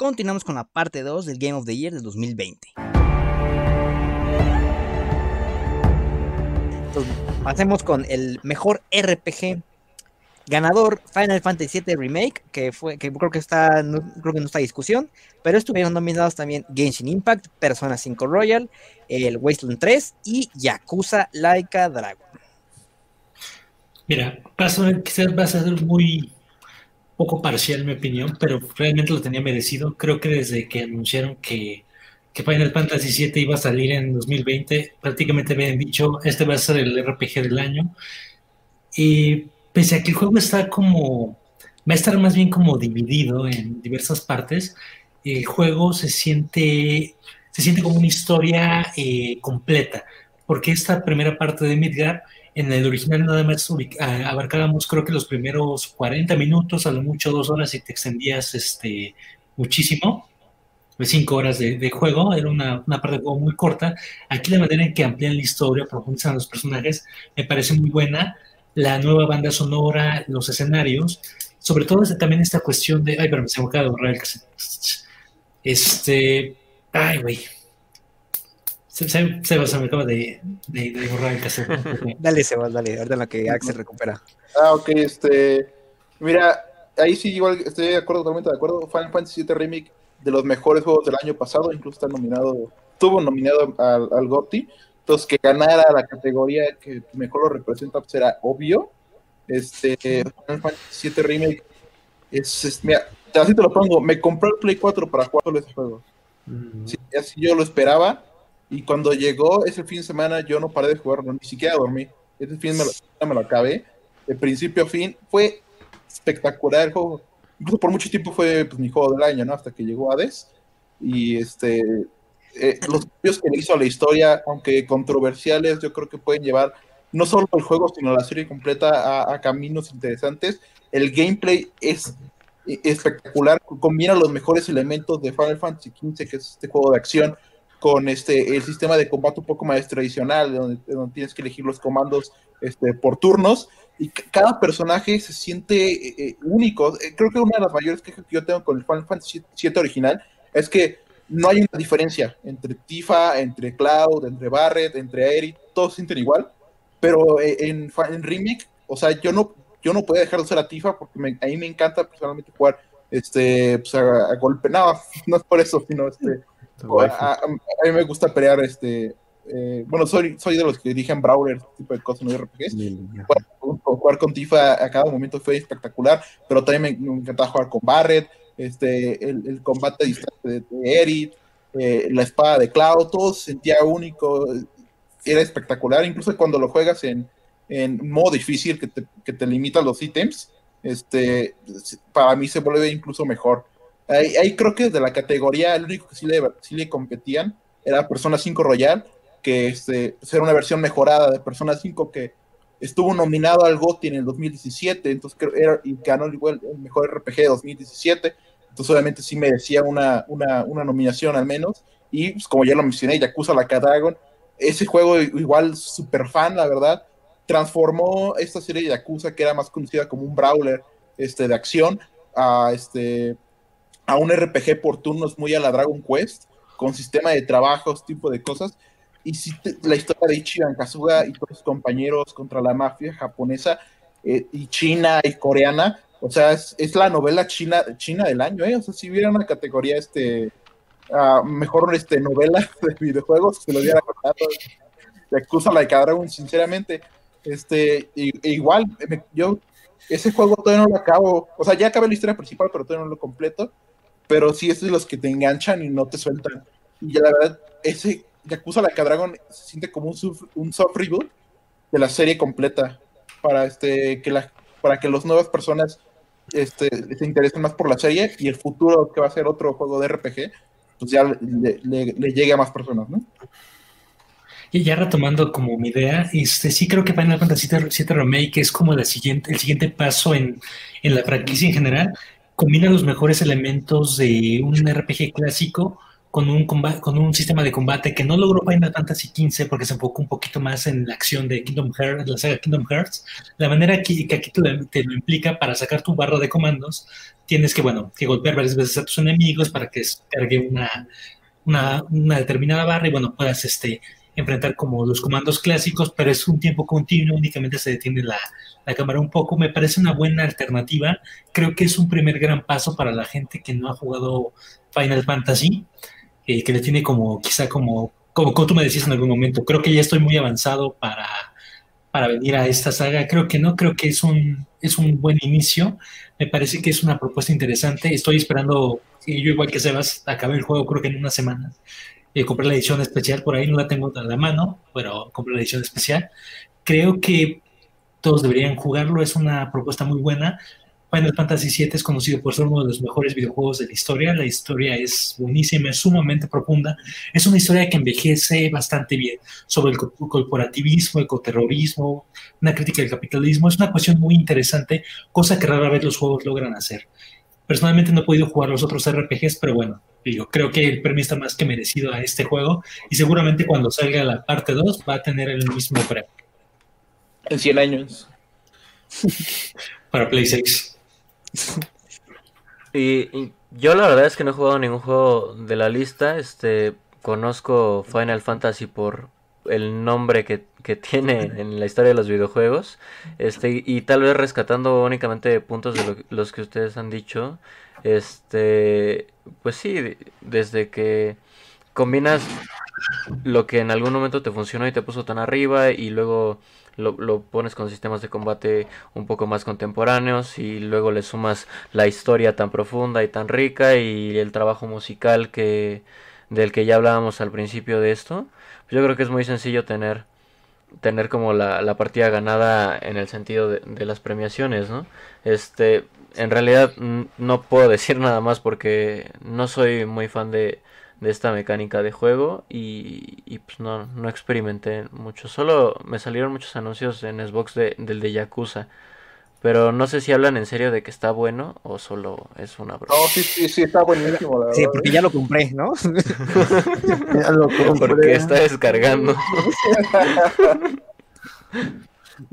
continuamos con la parte 2 del Game of the Year del 2020. Entonces, pasemos con el mejor RPG ganador Final Fantasy VII Remake, que fue que creo que está no, creo que no está discusión, pero estuvieron nominados también Genshin Impact, Persona 5 Royal, el Wasteland 3 y Yakuza Laika Dragon. Mira, quizás vas a ser muy poco parcial mi opinión, pero realmente lo tenía merecido. Creo que desde que anunciaron que, que Final Fantasy VII iba a salir en 2020, prácticamente habían dicho, este va a ser el RPG del año. Y pese a que el juego está como, va a estar más bien como dividido en diversas partes, el juego se siente, se siente como una historia eh, completa, porque esta primera parte de Midgar, en el original nada más abarcábamos creo que los primeros 40 minutos, a lo mucho dos horas y te extendías este, muchísimo, cinco horas de, juego, era una, una, parte de juego muy corta. Aquí la manera en que amplían la historia, profundizan los personajes, me parece muy buena la nueva banda sonora, los escenarios, sobre todo también esta cuestión de, ay, pero se me acaba el cassette. Este, ay, güey. Se, se, se, me acaba de, de, de borrar el cassette. dale, Sebas, dale, ahorita en lo que Axel recupera. Ah, ok, este, mira, ahí sí igual estoy de acuerdo, totalmente de acuerdo. Final Fantasy VII Remake de los mejores juegos del año pasado, incluso está nominado, estuvo nominado al, al GOTY. Entonces, que ganara la categoría que mejor lo representa pues, era obvio. Este, Final Fantasy VII Remake es, es, mira, así te lo pongo, me compré el Play 4 para jugar ese juego. Mm. Sí, así yo lo esperaba. Y cuando llegó ese fin de semana, yo no paré de jugarlo, ni siquiera dormí. Ese fin me lo, me lo acabé, de principio a fin. Fue espectacular el juego. Incluso por mucho tiempo fue pues, mi juego del año, ¿no? Hasta que llegó Hades. Y este, eh, los cambios que le hizo a la historia, aunque controversiales, yo creo que pueden llevar no solo el juego, sino la serie completa a, a caminos interesantes. El gameplay es espectacular, combina los mejores elementos de Final Fantasy XV, que es este juego de acción, con este el sistema de combate un poco más tradicional, donde, donde tienes que elegir los comandos este, por turnos, y cada personaje se siente eh, único. Creo que una de las mayores quejas que yo tengo con el Final Fantasy VII original es que no hay una diferencia entre Tifa, entre Cloud, entre Barret, entre Aerith, todos sienten igual, pero en, en, Remake, o sea, yo no, yo no podía dejar de usar a Tifa porque me, a mí me encanta personalmente jugar este, pues a, a, golpe, no, no es por eso, sino este, a, a, a, mí me gusta pelear, este, eh, bueno, soy, soy de los que dirigen Brawler, este tipo de cosas, no RPGs. Jugar, jugar, con Tifa a cada momento fue espectacular, pero también me, me encantaba jugar con Barret, este, el, el combate a distancia de, de Eric, eh, la espada de Cloud, todo se sentía único, era espectacular, incluso cuando lo juegas en, en modo difícil que te, que te limita los ítems, este, para mí se vuelve incluso mejor. Ahí, ahí, creo que de la categoría, el único que sí le, sí le competían era Persona 5 Royal, que este, era una versión mejorada de Persona 5 que estuvo nominado al GOTY en el 2017, entonces era, y ganó igual el mejor RPG de 2017 entonces obviamente sí merecía una, una, una nominación al menos, y pues, como ya lo mencioné, Yakuza la Dragon, ese juego igual super fan, la verdad, transformó esta serie de Yakuza, que era más conocida como un brawler este, de acción, a, este, a un RPG por turnos muy a la Dragon Quest, con sistema de trabajos, tipo de cosas, y si te, la historia de Ichiban Kazuga y sus compañeros contra la mafia japonesa eh, y china y coreana, o sea, es, la novela china, china del año, ¿eh? O sea, si hubiera una categoría, este, uh, mejor este, novela de videojuegos, se lo hubiera ganado. Yakuza Like a Dragon, sinceramente. Este, e igual, yo ese juego todavía no lo acabo. O sea, ya acabé la historia principal, pero todavía no lo completo. Pero sí, es de los que te enganchan y no te sueltan. Y ya la verdad, ese Yakuza Like a Dragon se siente como un, soft, un soft reboot de la serie completa. Para, este, que la, para que las nuevas personas este, se interesen más por la serie y el futuro que va a ser otro juego de RPG, pues ya le llegue a más personas, ¿no? Y ya retomando como mi idea, este, sí creo que Final Fantasy VII Remake es como la siguiente, el siguiente paso en, en la franquicia en general. Combina los mejores elementos de un RPG clásico con un, con un sistema de combate que no logró Final Fantasy XV porque se enfocó un poquito más en la acción de Kingdom Hearts, la saga Kingdom Hearts. La manera que, que aquí te lo, implica para sacar tu barra de comandos, tienes que, bueno, que golpear varias veces a tus enemigos para que cargue una, una, una determinada barra y, bueno, puedas este, enfrentar como los comandos clásicos, pero es un tiempo continuo, únicamente se detiene la, la, cámara un poco. Me parece una buena alternativa. Creo que es un primer gran paso para la gente que no ha jugado Final Fantasy eh, que le tiene como, quizá como, como, tú me decías en algún momento, creo que ya estoy muy avanzado para, para venir a esta saga. Creo que no, creo que es un, es un buen inicio. Me parece que es una propuesta interesante. Estoy esperando, yo igual que Sebas, acabe el juego creo que en una semana. Eh, compré la edición especial por ahí, no la tengo a la mano, pero compré la edición especial. Creo que todos deberían jugarlo, es una propuesta muy buena. Final Fantasy VII es conocido por ser uno de los mejores videojuegos de la historia. La historia es buenísima, es sumamente profunda. Es una historia que envejece bastante bien sobre el corporativismo, ecoterrorismo, una crítica del capitalismo. Es una cuestión muy interesante, cosa que rara vez los juegos logran hacer. Personalmente no he podido jugar los otros RPGs, pero bueno, digo, creo que el premio está más que merecido a este juego y seguramente cuando salga la parte 2 va a tener el mismo premio. En 100 años. Para Play 6. y, yo la verdad es que no he jugado ningún juego de la lista. Este conozco Final Fantasy por el nombre que, tiene en la historia de los videojuegos. Este, y tal vez rescatando únicamente puntos de los que ustedes han dicho. Este, pues sí, desde que combinas lo que en algún momento te funcionó y te puso tan arriba y luego lo, pones con sistemas de combate un poco más contemporáneos y luego le sumas la historia tan profunda y tan rica y el trabajo musical que del que ya hablábamos al principio de esto, pues yo creo que es muy sencillo tener tener como la, la partida ganada en el sentido de, de, las premiaciones, ¿no? Este, en realidad no puedo decir nada más porque no soy muy fan de, de esta mecánica de juego y, pues no, no experimenté mucho. Solo me salieron muchos anuncios en Xbox de, del de Yakuza. Pero no sé si hablan en serio de que está bueno o solo es una broma. No, sí, sí, sí, está buenísimo. sí, porque ya lo compré, ¿no? ya lo compré. Porque está descargando.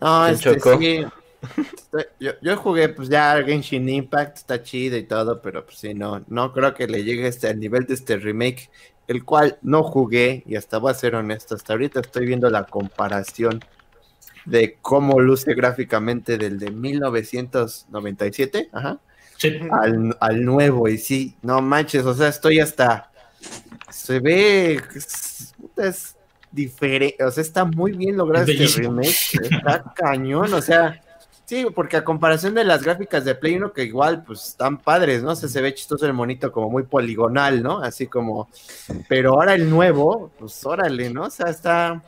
no, este, sí, yo, yo, jugué, pues ya Genshin Impact está chido y todo, pero pues sí, no, no creo que le llegue este, al nivel de este remake, el cual no jugué, y hasta voy a ser honesto, hasta ahorita estoy viendo la comparación de cómo luce gráficamente del de 1997, ajá, al, al, nuevo, y sí, no manches, o sea, estoy hasta, se ve, es, diferente, o sea, está muy bien logrado este remake, está cañón, o sea, Sí, porque a comparación de las gráficas de Play 1, que igual, pues, están padres, ¿no? se ve chistoso el monito como muy poligonal, ¿no? Así como, pero ahora el nuevo, pues, órale, ¿no? O sea, está,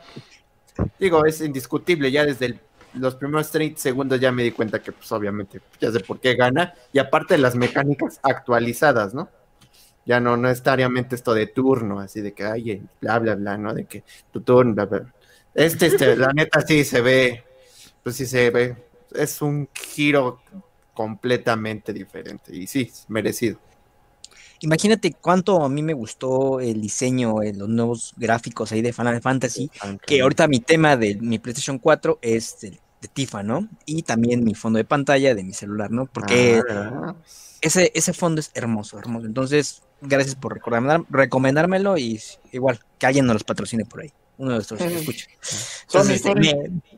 digo, es indiscutible, ya desde los primeros 30 segundos ya me di cuenta que, pues, obviamente, ya sé por qué gana, y aparte las mecánicas actualizadas, ¿no? Ya no, no necesariamente esto de turno, así de que, ay, bla, bla, bla, ¿no? De que tu turno, bla, bla. Este, este, la neta sí se ve, pues sí se ve es un giro completamente diferente y sí, merecido. Imagínate cuánto a mí me gustó el diseño, los nuevos gráficos ahí de Final Fantasy, que ahorita mi tema de mi PlayStation 4 es de, Tifa, ¿no? Y también mi fondo de pantalla de mi celular, ¿no? Porque ah, ese, ese fondo es hermoso, hermoso. Entonces, gracias por recomendármelo y igual que alguien nos los patrocine por ahí uno de estos escucha. Entonces,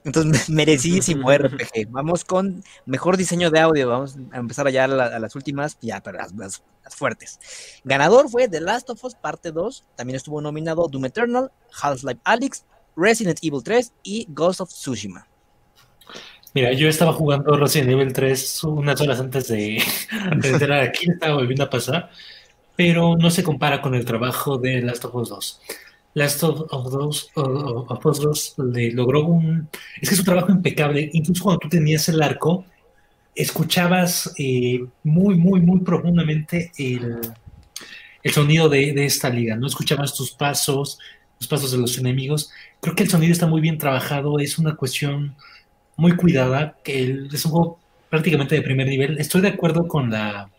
entonces merecidísimo RPG. Vamos con mejor diseño de audio. Vamos a empezar allá a, las últimas, ya, pero las, fuertes. Ganador fue The Last of Us Parte 2. También estuvo nominado Doom Eternal, Half-Life Alyx, Resident Evil 3 y Ghost of Tsushima. Mira, yo estaba jugando Resident Evil 3 unas horas antes de, de entrar aquí, estaba volviendo a pasar, pero no se compara con el trabajo de Last of Us 2. Last of, Us 2 le logró un... Es que es un trabajo impecable. Incluso cuando tú tenías el arco, escuchabas eh, muy, muy, muy profundamente el, el sonido de, de, esta liga. No escuchabas tus pasos, los pasos de los enemigos. Creo que el sonido está muy bien trabajado. Es una cuestión muy cuidada. Que es un juego prácticamente de primer nivel. Estoy de acuerdo con la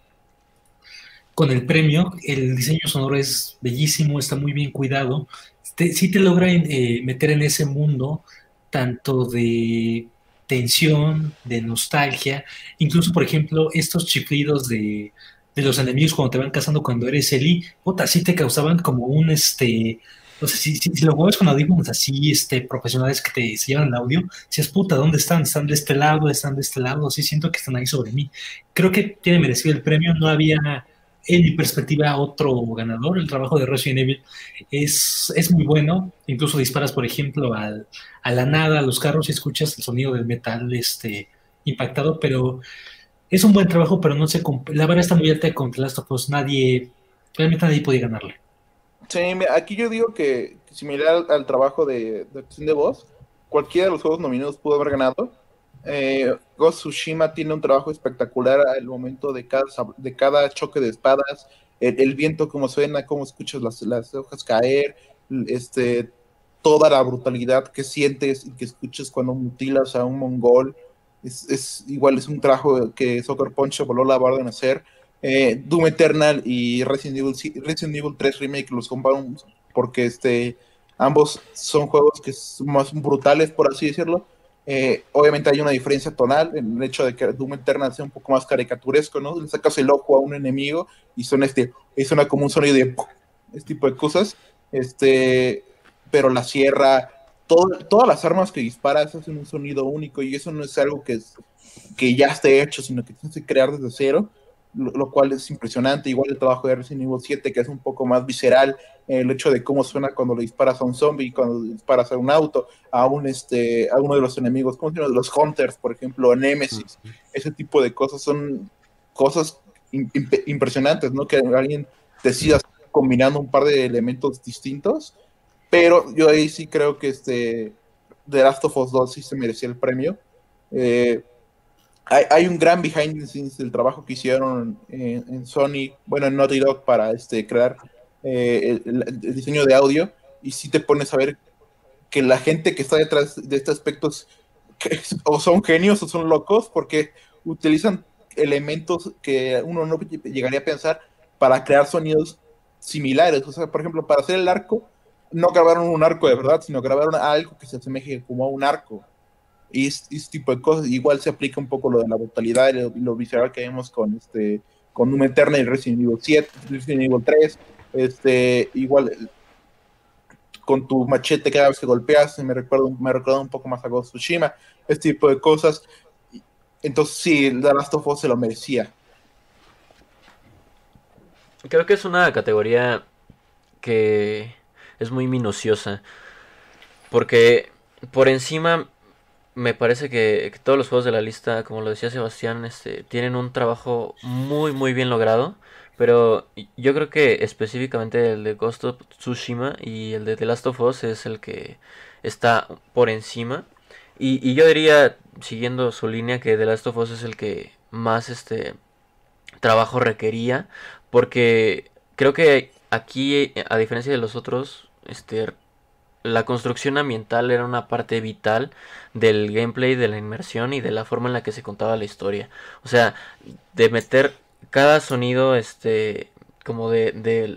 con el premio. El diseño sonoro es bellísimo, está muy bien cuidado. sí te logra eh, meter en ese mundo tanto de tensión, de nostalgia, incluso por ejemplo estos chiflidos de, los enemigos cuando te van cazando cuando eres Eli, puta, sí te causaban como un este o sea, si, si, lo juegas con audífonos así, este, profesionales que te llevan el audio, si es puta, ¿dónde están? ¿Están de este lado? ¿Están de este lado? Sí, siento que están ahí sobre mí. Creo que tiene merecido el premio. No había, en mi perspectiva, otro ganador. El trabajo de Resident Evil es, es muy bueno. Incluso disparas, por ejemplo, al, a la nada, a los carros y escuchas el sonido del metal este, impactado, pero es un buen trabajo, pero no sé, la vara está muy alta con The Last of. Nadie, realmente nadie podía ganarle. Sí, aquí yo digo que, similar al, trabajo de, de de voz, cualquiera de los juegos nominados pudo haber ganado. Eh, Ghost Tsushima tiene un trabajo espectacular al momento de cada, de cada choque de espadas, el, viento como suena, cómo escuchas las, las, hojas caer, este, toda la brutalidad que sientes y que escuchas cuando mutilas a un mongol. Es, es igual, es un trabajo que Soccer Punch voló la barra en hacer. Eh, Doom Eternal y Resident Evil, Resident Evil 3 Remake los comparamos porque este, ambos son juegos que son más brutales, por así decirlo. Eh, obviamente hay una diferencia tonal en el hecho de que Doom Eternal sea un poco más caricaturesco, ¿no? Le sacas el ojo a un enemigo y son este, es una como un sonido de este tipo de cosas. Este, pero la sierra, todas las armas que disparas hacen un sonido único y eso no es algo que, que ya esté hecho, sino que tienes que crear desde cero lo, cual es impresionante. Igual el trabajo de Resident Evil 7, que es un poco más visceral, el hecho de cómo suena cuando le disparas a un zombie, cuando le disparas a un auto, a, un, este, a uno de los enemigos, como llama? Los Hunters, por ejemplo, Nemesis, ese tipo de cosas son cosas impresionantes, ¿no? Que alguien decida combinando un par de elementos distintos, pero yo ahí sí creo que este The Last of Us 2 sí se merecía el premio. Eh, hay, un gran behind the scenes del trabajo que hicieron en, Sony, bueno, en Naughty Dog para este, crear eh, el, diseño de audio y si te pones a ver que la gente que está detrás de estos aspectos o son genios o son locos porque utilizan elementos que uno no llegaría a pensar para crear sonidos similares. O sea, por ejemplo, para hacer el arco, no grabaron un arco de verdad, sino grabaron algo que se asemeje como a un arco y este, tipo de cosas. Igual se aplica un poco lo de la brutalidad y lo, visceral que vemos con este con Doom Eternal y Resident Evil 7, Resident Evil 3, este, igual con tu machete cada vez que golpeas, me recuerda, me recuerda un poco más a Ghost Tsushima, este tipo de cosas. Entonces sí, The Last of Us se lo merecía. Creo que es una categoría que es muy minuciosa. Porque por encima me parece que, todos los juegos de la lista, como lo decía Sebastián, este, tienen un trabajo muy muy bien logrado. Pero yo creo que específicamente el de Ghost of Tsushima y el de The Last of Us es el que está por encima. Y, y yo diría, siguiendo su línea, que The Last of Us es el que más este trabajo requería. Porque creo que aquí, a diferencia de los otros, este la construcción ambiental era una parte vital del gameplay, de la inmersión y de la forma en la que se contaba la historia. O sea, de meter cada sonido, este, como de,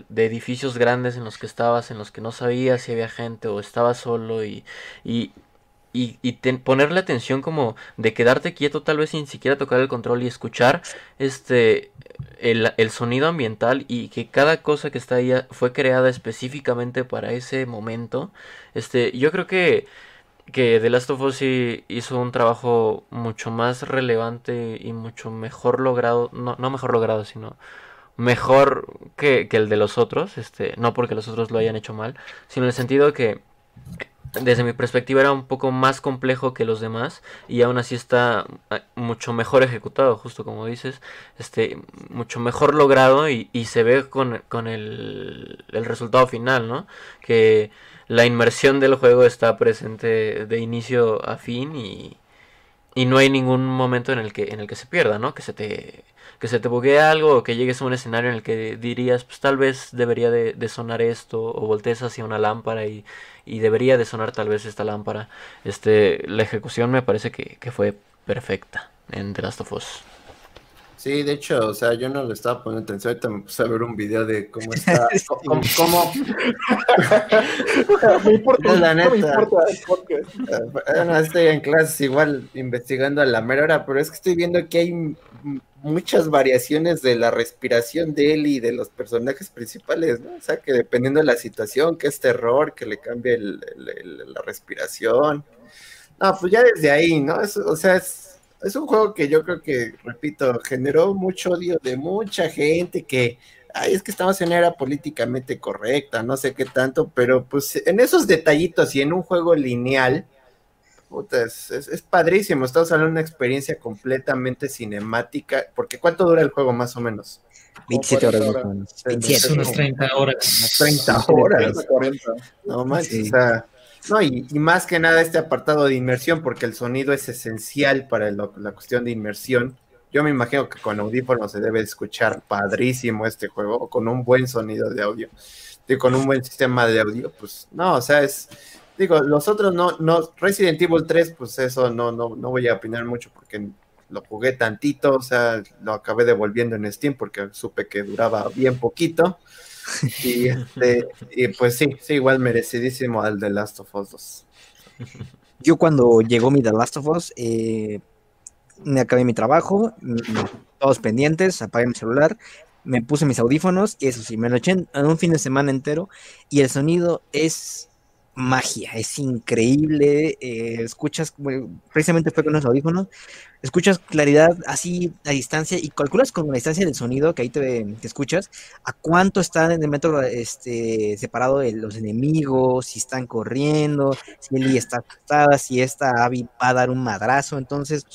de, edificios grandes en los que estabas, en los que no sabías si había gente o estabas solo y, y, y, ponerle atención como de quedarte quieto tal vez sin siquiera tocar el control y escuchar este el, sonido ambiental y que cada cosa que está ahí fue creada específicamente para ese momento. Este yo creo que que The Last of Us hizo un trabajo mucho más relevante y mucho mejor logrado no, no mejor logrado sino mejor que, que el de los otros este no porque los otros lo hayan hecho mal sino en el sentido que desde mi perspectiva era un poco más complejo que los demás y aún así está ah, mucho mejor ejecutado, justo como dices, este, mucho mejor logrado y, se ve con, con el, el, resultado final, ¿no? Que la inmersión del juego está presente de inicio a fin y, y no hay ningún momento en el que, en el que se pierda, ¿no? Que se te que se te buguee algo o que llegues a un escenario en el que dirías, pues tal vez debería de, sonar esto o voltees hacia una lámpara y, y debería de sonar tal vez esta lámpara. Este, la ejecución me parece que, fue perfecta en The Last of Us. Sí, de hecho, o sea, yo no le estaba poniendo atención, ahorita me puse a ver un video de cómo está, cómo, cómo... me importa, la neta. Me importa bueno, estoy en clases igual investigando a la mera hora, pero es que estoy viendo que hay muchas variaciones de la respiración de él y de los personajes principales, ¿no? O sea, que dependiendo de la situación, que es terror, que le cambie la respiración. No, pues ya desde ahí, ¿no? o sea, es, es, un juego que yo creo que, repito, generó mucho odio de mucha gente que, ay, es que estamos en era políticamente correcta, no sé qué tanto, pero pues en esos detallitos y en un juego lineal, Puta, es, es, padrísimo. Estamos hablando de una experiencia completamente cinemática. Porque ¿cuánto dura el juego más o menos? 27 horas. Unas 30 horas. 30 horas. 40. No manches, o sea, no, y, más que nada este apartado de inmersión, porque el sonido es esencial para la cuestión de inmersión. Yo me imagino que con audífonos se debe escuchar padrísimo este juego, con un buen sonido de audio, y con un buen sistema de audio, pues no, o sea, es, Digo, los otros no, no, Resident Evil 3, pues eso no, no, no voy a opinar mucho porque lo jugué tantito, o sea, lo acabé devolviendo en Steam porque supe que duraba bien poquito. Y, este, y pues sí, sí, igual merecidísimo al The Last of Us 2. Yo cuando llegó mi The Last of Us, eh, me acabé mi trabajo, todos pendientes, apagué mi celular, me puse mis audífonos y eso sí, me lo eché en un fin de semana entero y el sonido es magia, es increíble, eh, escuchas, precisamente fue con los audífonos, escuchas claridad así a distancia y calculas con la distancia del sonido que ahí te, escuchas, a cuánto están en el metro este, separado de los enemigos, si están corriendo, si Eli está asustada, si esta Abby va a dar un madrazo, entonces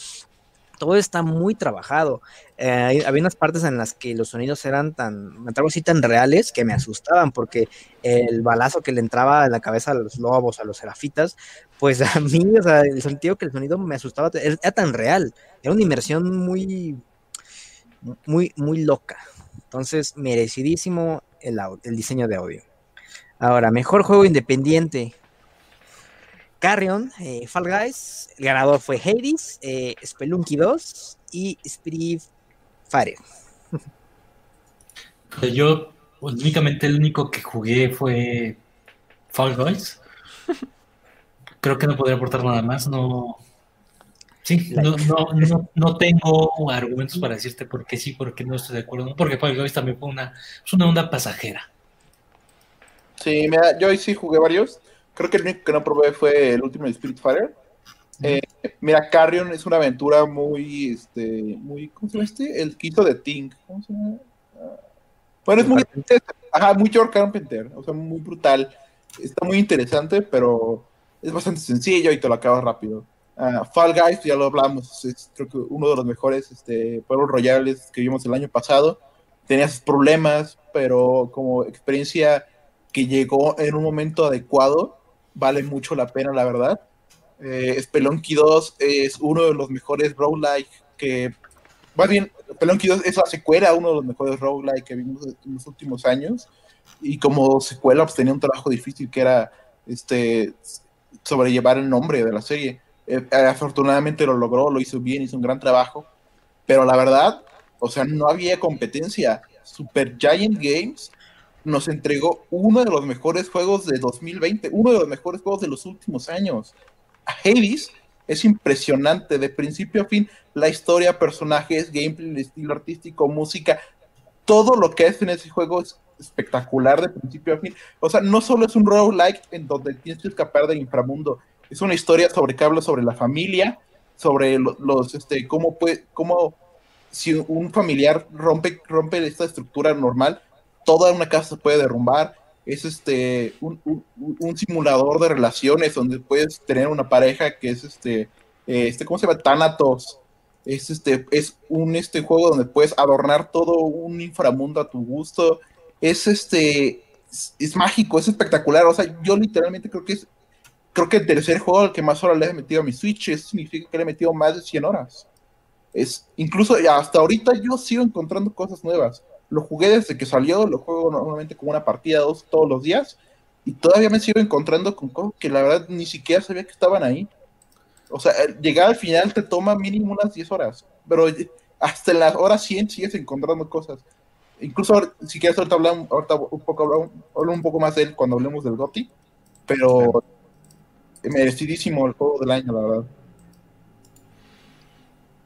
todo está muy trabajado. Había unas partes en las que los sonidos eran tan, me así tan reales que me asustaban, porque el balazo que le entraba en la cabeza a los lobos, a los serafitas, pues a mí, o sea, el sentido que el sonido me asustaba, era, tan real, era una inmersión muy, muy, muy loca. Entonces, merecidísimo el, el diseño de audio. Ahora, mejor juego independiente. Carrion, eh, Fall Guys, el ganador fue Hades, eh, Spelunky 2 y Spirit Fire. Pues yo únicamente el único que jugué fue Fall Guys. Creo que no podría aportar nada más, no. Sí, no, no, no, tengo argumentos para decirte por qué sí, por qué no estoy de acuerdo, no, porque Fall Guys también fue una, es una onda pasajera. Sí, mira, yo ahí sí jugué varios. Creo que el único que no probé fue el último Spirit Fighter. Eh, mira, Carrion es una aventura muy, este, muy, ¿cómo se llama este? El quinto de Ting. ¿Cómo se llama? Ah, bueno, es muy, ajá, muy George Carpenter, o sea, muy brutal. Está muy interesante, pero es bastante sencillo y te lo acabas rápido. Uh, Fall Guys, ya lo hablamos, es creo que uno de los mejores este, pueblos royales que vimos el año pasado. Tenía sus problemas, pero como experiencia que llegó en un momento adecuado, vale mucho la pena, la verdad. Eh, Spelunky 2 es uno de los mejores roguelike que, más bien, Spelunky 2 es la secuela, uno de los mejores roguelike que vimos en los últimos años. Y como secuela, pues tenía un trabajo difícil que era este sobrellevar el nombre de la serie. Eh, afortunadamente lo logró, lo hizo bien, hizo un gran trabajo. Pero la verdad, o sea, no había competencia. Super Giant Games nos entregó uno de los mejores juegos de 2020, uno de los mejores juegos de los últimos años. Hades es impresionante de principio a fin, la historia, personajes, gameplay, estilo artístico, música, todo lo que es en ese juego es espectacular de principio a fin. O sea, no solo es un roguelike en donde tienes que escapar del inframundo, es una historia sobre que habla sobre la familia, sobre los, este, cómo puede, cómo si un familiar rompe, rompe esta estructura normal, toda una casa se puede derrumbar. Es este un, simulador de relaciones donde puedes tener una pareja que es este, eh, este ¿cómo se llama? Thanatos. Es este, es un este juego donde puedes adornar todo un inframundo a tu gusto. Es este, es, mágico, es espectacular. O sea, yo literalmente creo que es, creo que el tercer juego al que más horas le he metido a mi Switch, eso significa que le he metido más de 100 horas. Es, incluso hasta ahorita yo sigo encontrando cosas nuevas. Lo jugué desde que salió, lo juego normalmente como una partida dos todos los días y todavía me sigo encontrando con cosas que la verdad ni siquiera sabía que estaban ahí. O sea, llegar al final te toma mínimo unas 10 horas, pero hasta en las horas 100 sigues encontrando cosas. Incluso si quieres ahorita hablar, ahorita un poco, hablar, un poco más de él cuando hablemos del GOTI, pero merecidísimo el juego del año, la verdad.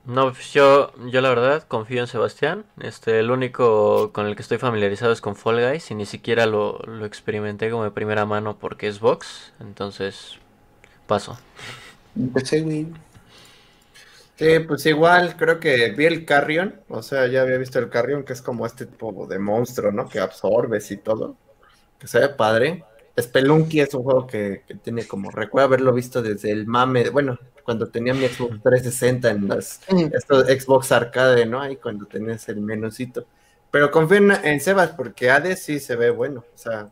No, pues yo, yo la verdad confío en Sebastián. Este, el único con el que estoy familiarizado es con Fall Guys y ni siquiera lo, lo experimenté como de primera mano porque es Vox. Entonces, paso. Empecé, güey. Sí, pues igual, creo que vi el Carrion, o sea, ya había visto el Carrion, que es como este tipo de monstruo, ¿no? Que absorbes y todo, que se ve padre. Spelunky es un juego que, que tiene como, recuerdo haberlo visto desde el mame, bueno, cuando tenía mi Xbox 360 en las estos Xbox Arcade, ¿no? Ahí cuando tenías el menucito. Pero confío en, Sebas porque Hades sí se ve bueno, o sea,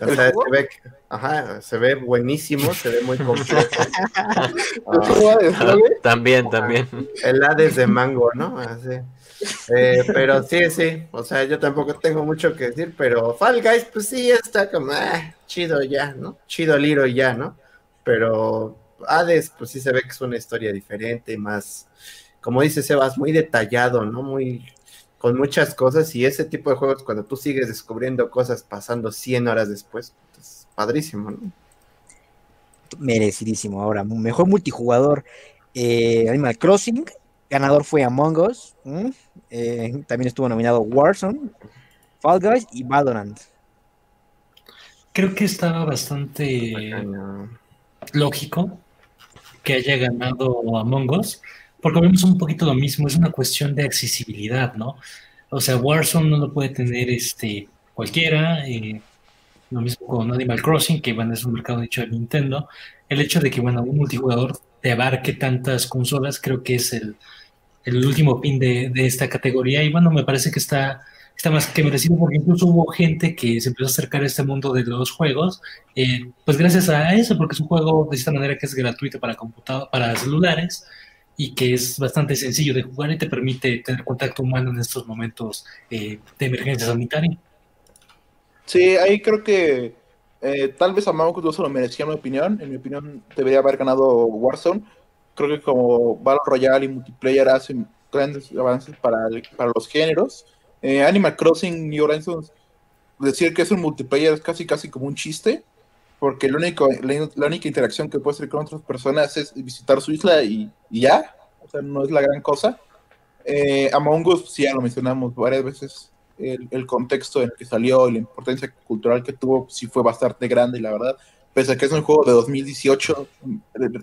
o sea se ve, ajá, se ve buenísimo, se ve muy completo. Ah, también, también. El Hades de mango, ¿no? Así. Eh, pero sí, sí, o sea, yo tampoco tengo mucho que decir, pero Fall Guys, pues sí, está como, ah, chido ya, ¿no? Chido Liro ya, ¿no? Pero Hades, pues sí se ve que es una historia diferente, más, como dice Sebas, muy detallado, ¿no? Muy, con muchas cosas y ese tipo de juegos cuando tú sigues descubriendo cosas pasando 100 horas después, pues padrísimo, ¿no? Merecidísimo. Ahora, mejor multijugador, eh, Animal Crossing, ganador fue Among Us, eh, también estuvo nominado Warzone, Fall Guys y Valorant. Creo que estaba bastante lógico que haya ganado Among Us, porque vemos un poquito lo mismo, es una cuestión de accesibilidad, ¿no? O sea, Warzone no lo puede tener este, cualquiera, eh, lo mismo con Animal Crossing, que bueno, es un mercado dicho de Nintendo. El hecho de que, bueno, un multijugador te abarque tantas consolas, creo que es el, el último pin de, de, esta categoría. Y bueno, me parece que está está más que merecido porque incluso hubo gente que se empezó a acercar a este mundo de los juegos, eh, pues gracias a eso, porque es un juego de esta manera que es gratuito para computador, para celulares y que es bastante sencillo de jugar y te permite tener contacto humano en estos momentos eh, de emergencia sanitaria. Sí, ahí creo que eh, tal vez a no se lo merecía, mi opinión. En mi opinión, debería haber ganado Warzone. Creo que como Battle Royale y multiplayer hacen grandes avances para, para los géneros. Eh, Animal Crossing New Horizons, decir que es un multiplayer es casi casi como un chiste, porque lo único, la, única interacción que puedes hacer con otras personas es visitar su isla y, ya, o sea, no es la gran cosa. Eh, Among Us, sí, ya lo mencionamos varias veces, el, contexto en el que salió y la importancia cultural que tuvo, sí fue bastante grande, la verdad pese a que es un juego de 2018,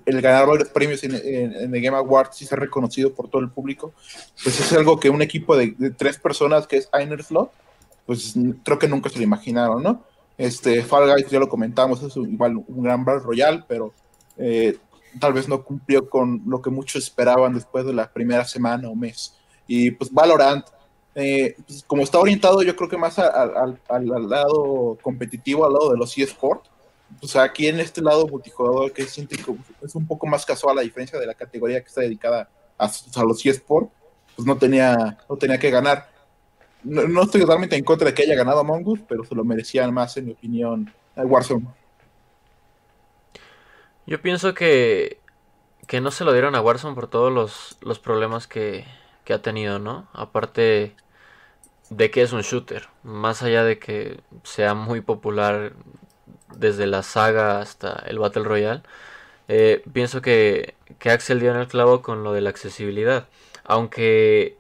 el, ganador de premios en, en, el Game Awards sí se ha reconocido por todo el público, pues es algo que un equipo de, tres personas, que es Einer Slot, pues creo que nunca se lo imaginaron, ¿no? Este, Fall Guys, ya lo comentamos, es igual un gran Battle Royale, pero eh, tal vez no cumplió con lo que muchos esperaban después de la primera semana o mes. Y pues Valorant, eh, pues, como está orientado yo creo que más al, al lado competitivo, al lado de los eSports, sea, aquí en este lado multijugador que es, es un poco más casual a diferencia de la categoría que está dedicada a, los eSports, pues no tenía, no tenía que ganar. No, estoy totalmente en contra de que haya ganado Among Us, pero se lo merecían más, en mi opinión, a Warzone. Yo pienso que, que no se lo dieron a Warzone por todos los, los problemas que, que ha tenido, ¿no? Aparte de que es un shooter, más allá de que sea muy popular desde la saga hasta el Battle Royale, eh, pienso que, que Axel dio en el clavo con lo de la accesibilidad. Aunque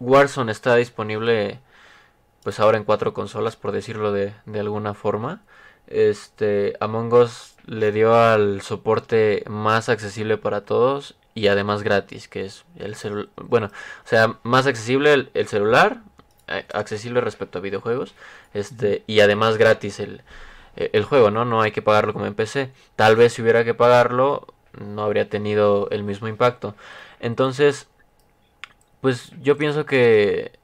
Warzone está disponible pues ahora en cuatro consolas, por decirlo de, de alguna forma. Este, Among Us le dio al soporte más accesible para todos y además gratis, que es el celular, bueno, o sea, más accesible el, celular, eh, accesible respecto a videojuegos, este, y además gratis el, el juego, ¿no? No hay que pagarlo como en PC. Tal vez si hubiera que pagarlo, no habría tenido el mismo impacto. Entonces, pues yo pienso que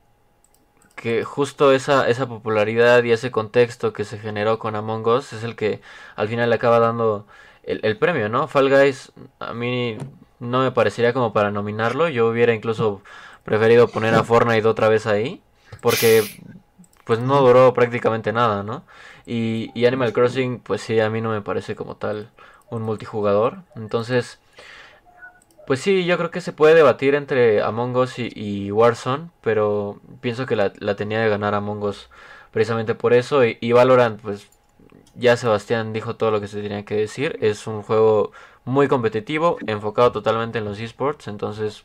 que justo esa, esa popularidad y ese contexto que se generó con Among Us es el que al final le acaba dando el, el premio, ¿no? Fall Guys a mí no me parecería como para nominarlo. Yo hubiera incluso preferido poner a Fortnite otra vez ahí. Porque pues no duró prácticamente nada, ¿no? Y, Animal Crossing, pues sí, a mí no me parece como tal un multijugador. Entonces, Pues sí, yo creo que se puede debatir entre Among Us y, Warzone, pero pienso que la, tenía de ganar Among Us precisamente por eso. Y, y, Valorant, pues ya Sebastián dijo todo lo que se tenía que decir. Es un juego muy competitivo, enfocado totalmente en los esports, entonces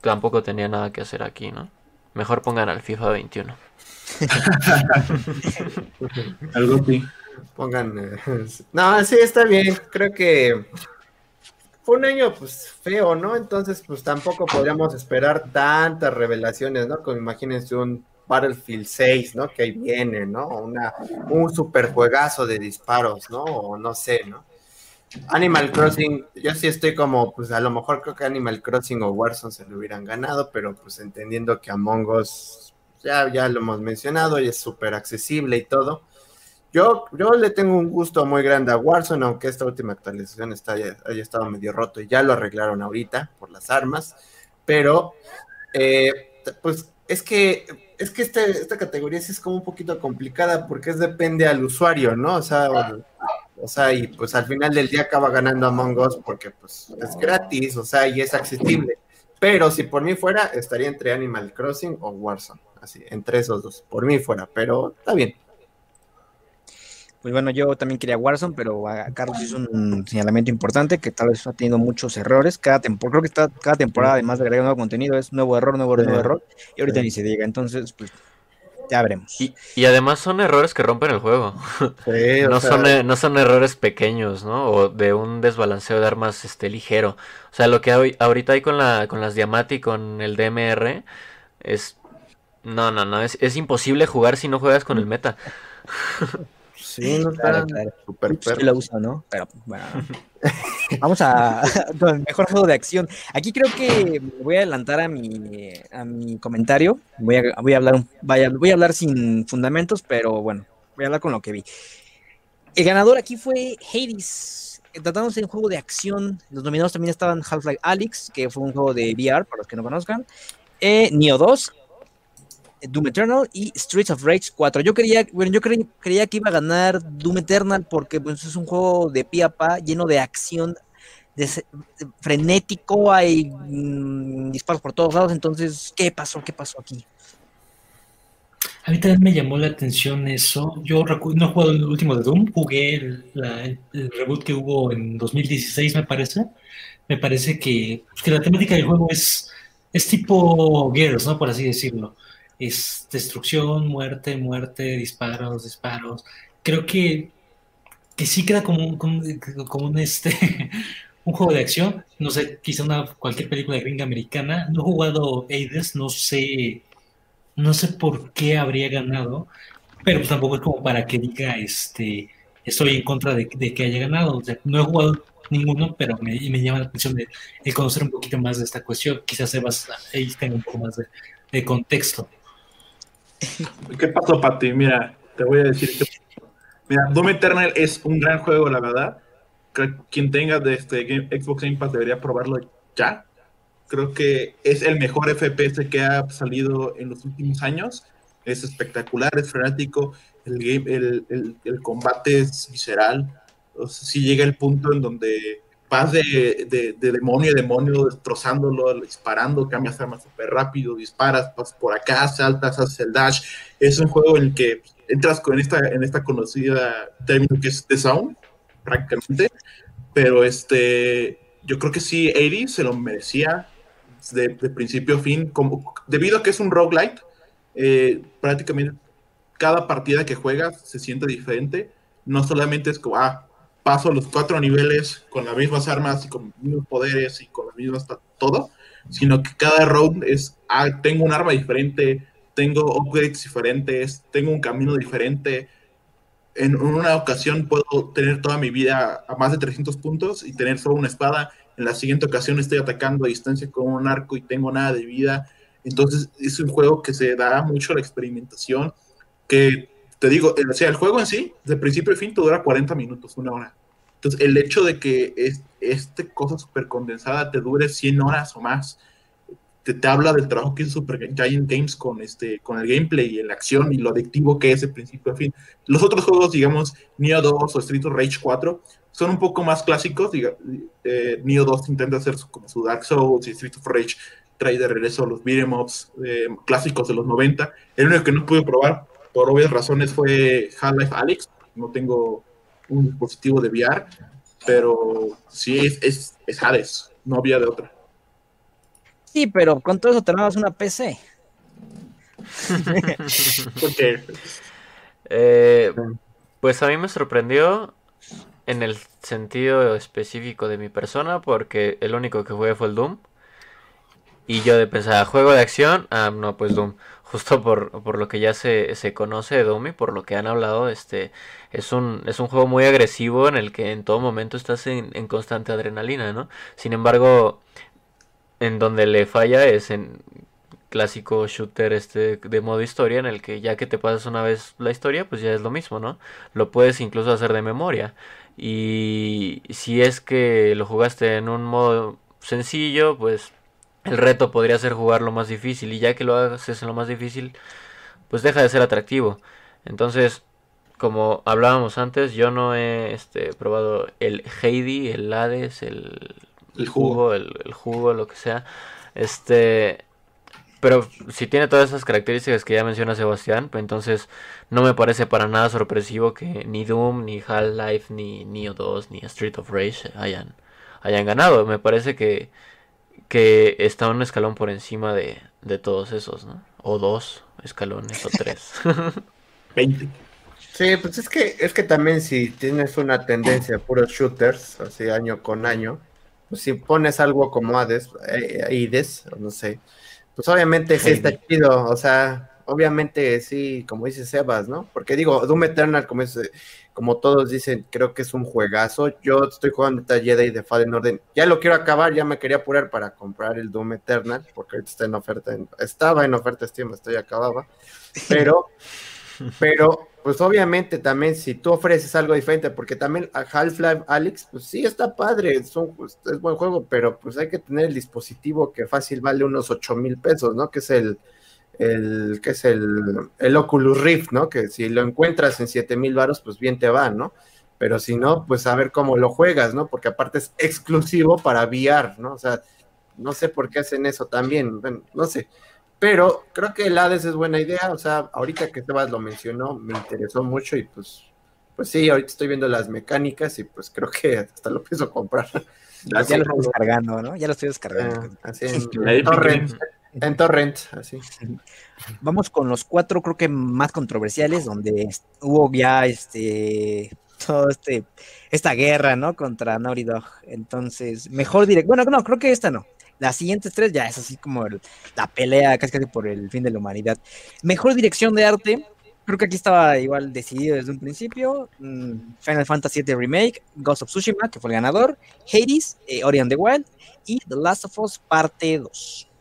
tampoco tenía nada que hacer aquí, ¿no? Mejor pongan al FIFA 21. Algo sí. Pongan. Eh, no, sí, está bien. Creo que fue un año pues feo, ¿no? Entonces, pues tampoco podríamos esperar tantas revelaciones, ¿no? Como imagínense un Battlefield 6, ¿no? Que ahí viene, ¿no? Una, un super juegazo de disparos, ¿no? O no sé, ¿no? Animal Crossing, yo sí estoy como, pues a lo mejor creo que Animal Crossing o Warzone se lo hubieran ganado, pero pues entendiendo que Among Us, ya, lo hemos mencionado y es súper accesible y todo. Yo, yo le tengo un gusto muy grande a Warzone, aunque esta última actualización está, haya, estado medio roto y ya lo arreglaron ahorita por las armas, pero eh, pues es que es que este, esta categoría sí es como un poquito complicada porque es depende al usuario, ¿no? O sea, o sea, y pues al final del día acaba ganando Among Us porque pues es gratis, o sea, y es accesible. Pero si por mí fuera, estaría entre Animal Crossing o Warzone. Así, entre esos dos. Por mí fuera, pero está bien. Pues bueno, yo también quería Warzone, pero Carlos hizo un señalamiento importante que tal vez ha tenido muchos errores. Cada temporada, creo que está, cada temporada, además de agregar nuevo contenido, es nuevo error, nuevo error, nuevo error. Y ahorita ni se diga. Entonces, pues ya veremos. Y, además son errores que rompen el juego. no, son, e, no son errores pequeños, ¿no? O de un desbalanceo de armas este ligero. O sea, lo que hay, ahorita hay con, la, con las Diamati, con el DMR, es... No, no, no, es, es imposible jugar si no juegas con el meta. Sí, no claro, claro. Super lo usa, ¿no? Pero bueno. Vamos a mejor juego de acción. Aquí creo que voy a adelantar a mi, a mi comentario. Voy a, voy a hablar vaya, voy a hablar sin fundamentos, pero bueno, voy a hablar con lo que vi. El ganador aquí fue Hades. Tratándose de un juego de acción. Los nominados también estaban Half-Life Alyx, que fue un juego de VR, para los que no conozcan. Eh, Neo 2, Doom Eternal y Streets of Rage 4. Yo creía, bueno, yo creía que iba a ganar Doom Eternal porque pues, es un juego de pie a pa, lleno de acción frenético, hay mm, disparos por todos lados, entonces, ¿qué pasó? ¿Qué pasó aquí? A mí también me llamó la atención eso. Yo no he jugado el último de Doom, jugué el, reboot que hubo en 2016, me parece. Me parece que, pues, que la temática del juego es, es tipo Gears, ¿no? Por así decirlo es destrucción, muerte, muerte, disparos, disparos. Creo que, que sí queda como un, como, este, un juego de acción. No sé, quizá una, cualquier película de gringa americana. No he jugado Hades, no sé, no sé por qué habría ganado, pero pues tampoco es como para que diga, este, estoy en contra de, que haya ganado. No he jugado ninguno, pero me, llama la atención de, conocer un poquito más de esta cuestión. Quizás Sebas ahí tenga un poco más de contexto. ¿Qué pasó, Pati? Mira, te voy a decir que. Mira, Doom Eternal es un gran juego, la verdad. Quien tenga de este Xbox Game Pass debería probarlo ya. Creo que es el mejor FPS que ha salido en los últimos años. Es espectacular, es frenético. El, game, el, el, combate es visceral. O sea, si llega el punto en donde vas de, de, demonio a demonio, destrozándolo, disparando, cambias armas súper rápido, disparas, pasas por acá, saltas, haces el dash. Es un juego en el que entras con esta, en esta conocida término que es The Sound, prácticamente. Pero este, yo creo que sí, 80 se lo merecía de, principio a fin, como, debido a que es un roguelite, eh, prácticamente cada partida que juegas se siente diferente. No solamente es como, ah, paso los cuatro niveles con las mismas armas y con los mismos poderes y con las mismas todo, sino que cada round es, ah, tengo un arma diferente, tengo upgrades diferentes, tengo un camino diferente. En una ocasión puedo tener toda mi vida a más de 300 puntos y tener solo una espada. En la siguiente ocasión estoy atacando a distancia con un arco y tengo nada de vida. Entonces es un juego que se da mucho la experimentación, que te digo, o sea, el juego en sí, de principio a fin, te dura 40 minutos, una hora. Entonces, el hecho de que es, este cosa súper condensada te dure 100 horas o más, te, habla del trabajo que hizo Super Giant Games con, este, con el gameplay y la acción y lo adictivo que es de principio a fin. Los otros juegos, digamos, Neo 2 o Street of Rage 4, son un poco más clásicos. Diga, eh, Neo 2 intenta hacer como su Dark Souls y Street of Rage trae de regreso los beat'em ups eh, clásicos de los 90. El único que no pude probar, por obvias razones, fue Half-Life Alyx. No tengo un dispositivo de VR, pero sí es, es, es Hades, no había de otra. Sí, pero con todo eso tenemos una PC. Eh, pues a mí me sorprendió en el sentido específico de mi persona, porque el único que jugué fue el Doom. Y yo de pensar, juego de acción, ah, no, pues Doom. Justo por, por lo que ya se, se conoce de Doom y por lo que han hablado, este es un, es un juego muy agresivo en el que en todo momento estás en, en constante adrenalina, ¿no? Sin embargo, en donde le falla es en clásico shooter este de modo historia en el que ya que te pasas una vez la historia pues ya es lo mismo no lo puedes incluso hacer de memoria y si es que lo jugaste en un modo sencillo pues el reto podría ser jugarlo más difícil y ya que lo haces en lo más difícil pues deja de ser atractivo entonces como hablábamos antes yo no he este, probado el Heidi el Hades el el jugo, el, jugo, lo que sea. Este, pero si tiene todas esas características que ya menciona Sebastián, pues entonces no me parece para nada sorpresivo que ni Doom, ni Half-Life, ni Neo 2, ni Street of Rage hayan, hayan ganado. Me parece que, que está un escalón por encima de, de todos esos, ¿no? O dos escalones, o tres. 20. Sí, pues es que, es que también si tienes una tendencia a puros shooters, así año con año, pues, si pones algo como Hades, eh, no sé, pues obviamente sí está chido, o sea, obviamente sí, como dice Sebas, ¿no? Porque digo, Doom Eternal, como, es, como todos dicen, creo que es un juegazo. Yo estoy jugando esta Jedi de Fallen Order, ya lo quiero acabar, ya me quería apurar para comprar el Doom Eternal, porque ahorita está en oferta, estaba en oferta Steam, estoy acababa, pero, pero pues obviamente también si tú ofreces algo diferente, porque también Half-Life Alex, pues sí está padre, es, un, pues, es buen juego, pero pues hay que tener el dispositivo que fácil vale unos 8 mil pesos, ¿no? Que es el, el, que es el, el Oculus Rift, ¿no? Que si lo encuentras en 7 mil varos, pues bien te va, ¿no? Pero si no, pues a ver cómo lo juegas, ¿no? Porque aparte es exclusivo para VR, ¿no? O sea, no sé por qué hacen eso también, no sé. Pero creo que el Hades es buena idea. O sea, ahorita que Sebas lo mencionó, me interesó mucho y pues, pues sí, ahorita estoy viendo las mecánicas y pues creo que hasta lo pienso comprar. Ya, lo estoy descargando, ¿no? Ya lo estoy descargando. Ah, así en, torrent, en torrent, así. Vamos con los cuatro, creo que más controversiales, donde hubo ya este todo este esta guerra, ¿no? Contra Naughty Dog. Entonces, mejor directo. Bueno, no, creo que esta no. Las siguientes tres ya es así como la pelea casi casi por el fin de la humanidad. Mejor dirección de arte. Creo que aquí estaba igual decidido desde un principio. Mm, Final Fantasy VII Remake, Ghost of Tsushima, que fue el ganador, Hades, eh, Ori the Wild y The Last of Us Parte 2.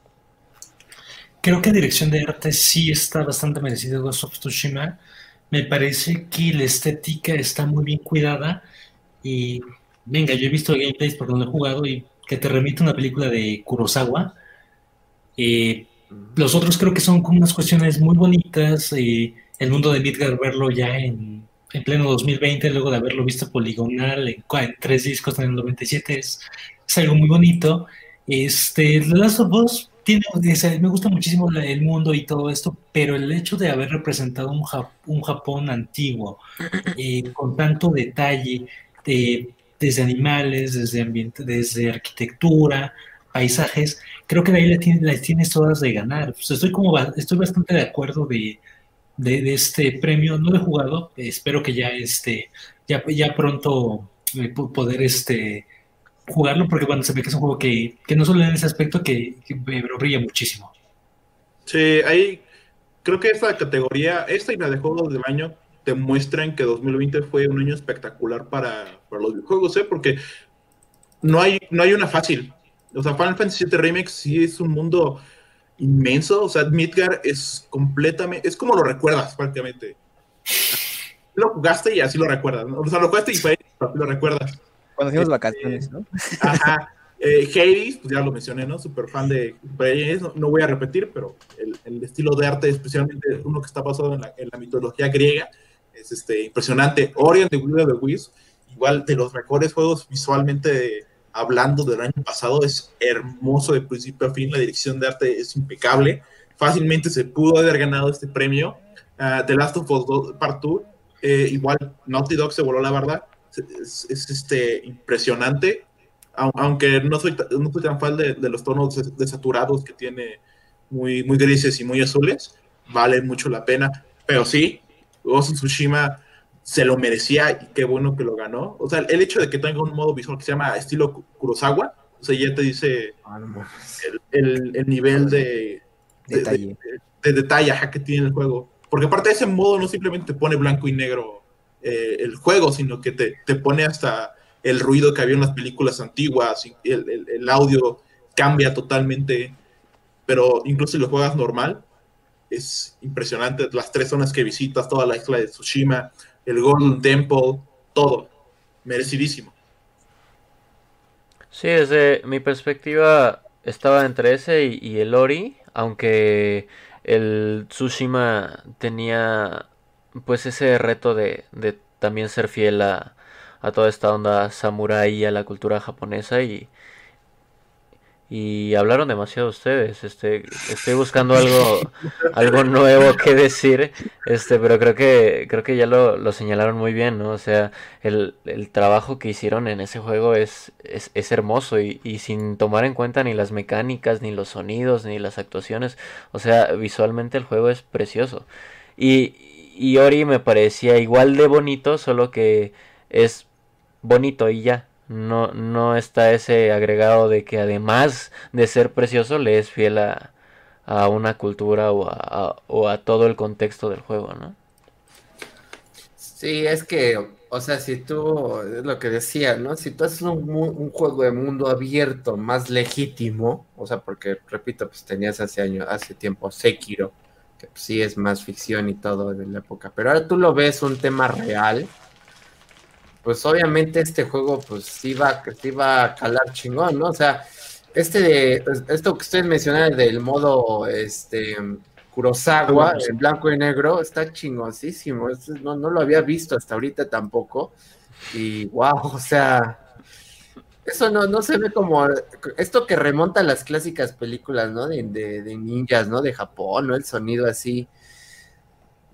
Creo que dirección de arte sí está bastante merecido Ghost of Tsushima. Me parece que la estética está muy bien cuidada y venga, yo he visto gameplays porque no he jugado y que te remite una película de Kurosawa. Eh, los otros creo que son unas cuestiones muy bonitas. Eh, el mundo de Midgar, verlo ya en, en, pleno 2020, luego de haberlo visto poligonal en, tres discos en el 97, es, es, algo muy bonito. Este, The Last of Us tiene, me gusta muchísimo el mundo y todo esto, pero el hecho de haber representado un, un Japón antiguo, eh, con tanto detalle, de desde animales, desde ambiente, desde arquitectura, paisajes, creo que de ahí las tienes, todas de ganar. estoy como estoy bastante de acuerdo de, de, este premio. No lo he jugado, espero que ya este, ya, ya pronto eh, poder este jugarlo, porque cuando se ve que es un juego que, que no solo en ese aspecto que, que brilla muchísimo. Sí, ahí creo que esta categoría, esta y la de juegos del año, demuestran que 2020 fue un año espectacular para, para los videojuegos, ¿eh? porque no hay, no hay una fácil. O sea, Final Fantasy VII Remake sí es un mundo inmenso. O sea, Midgar es completamente. Es como lo recuerdas, prácticamente. Lo jugaste y así lo recuerdas. O sea, lo jugaste y lo recuerdas. Cuando hacíamos vacaciones, ¿no? Ajá. Eh, Hades, pues ya lo mencioné, ¿no? Super fan de no, no, voy a repetir, pero el, estilo de arte, especialmente uno que está basado en la, en la mitología griega, es este, impresionante. Orient de Will of the Wisps, igual de los mejores juegos visualmente hablando del año pasado, es hermoso de principio a fin, la dirección de arte es impecable, fácilmente se pudo haber ganado este premio. Uh, The Last of Us 2 Part 2, eh, igual Naughty Dog se voló la verdad, es, es este, impresionante aunque no soy, no soy tan fan de, los tonos desaturados que tiene muy, muy grises y muy azules, vale mucho la pena. Pero sí, Ghost Tsushima se lo merecía y qué bueno que lo ganó. O sea, el hecho de que tenga un modo visual que se llama estilo Kurosawa, o sea, ya te dice ah, el, el, nivel de detalle, de, detalle que tiene el juego. Porque aparte de ese modo no simplemente te pone blanco y negro eh, el juego, sino que te, te pone hasta el ruido que había en las películas antiguas, el, el, audio cambia totalmente, pero incluso si lo juegas normal, es impresionante. Las tres zonas que visitas, toda la isla de Tsushima, el Golden Temple, todo, merecidísimo. Sí, desde mi perspectiva estaba entre ese y, el Ori, aunque el Tsushima tenía pues ese reto de, de también ser fiel a, a toda esta onda samurai, a la cultura japonesa y, y hablaron demasiado ustedes. Este, estoy buscando algo, algo nuevo que decir, este, pero creo que, creo que ya lo, lo señalaron muy bien, ¿no? O sea, el, el trabajo que hicieron en ese juego es, es, es hermoso y, y, sin tomar en cuenta ni las mecánicas, ni los sonidos, ni las actuaciones. O sea, visualmente el juego es precioso. Y, y Ori me parecía igual de bonito, solo que es bonito y ya. No, no está ese agregado de que además de ser precioso le es fiel a, a una cultura o a, o a todo el contexto del juego, ¿no? Sí, es que, o sea, si tú, lo que decía, ¿no? Si tú haces un, un, juego de mundo abierto más legítimo, o sea, porque, repito, pues tenías hace años, hace tiempo Sekiro, que pues, sí es más ficción y todo de la época, pero ahora tú lo ves un tema real, pues obviamente este juego pues sí va, va a calar chingón, ¿no? O sea, este de, esto que ustedes mencionaron del modo este Kurosawa, en blanco y negro, está chingosísimo. No, no lo había visto hasta ahorita tampoco. Y wow, o sea, eso no, no se ve como esto que remonta a las clásicas películas, ¿no? De, de, de ninjas, ¿no? De Japón, ¿no? El sonido así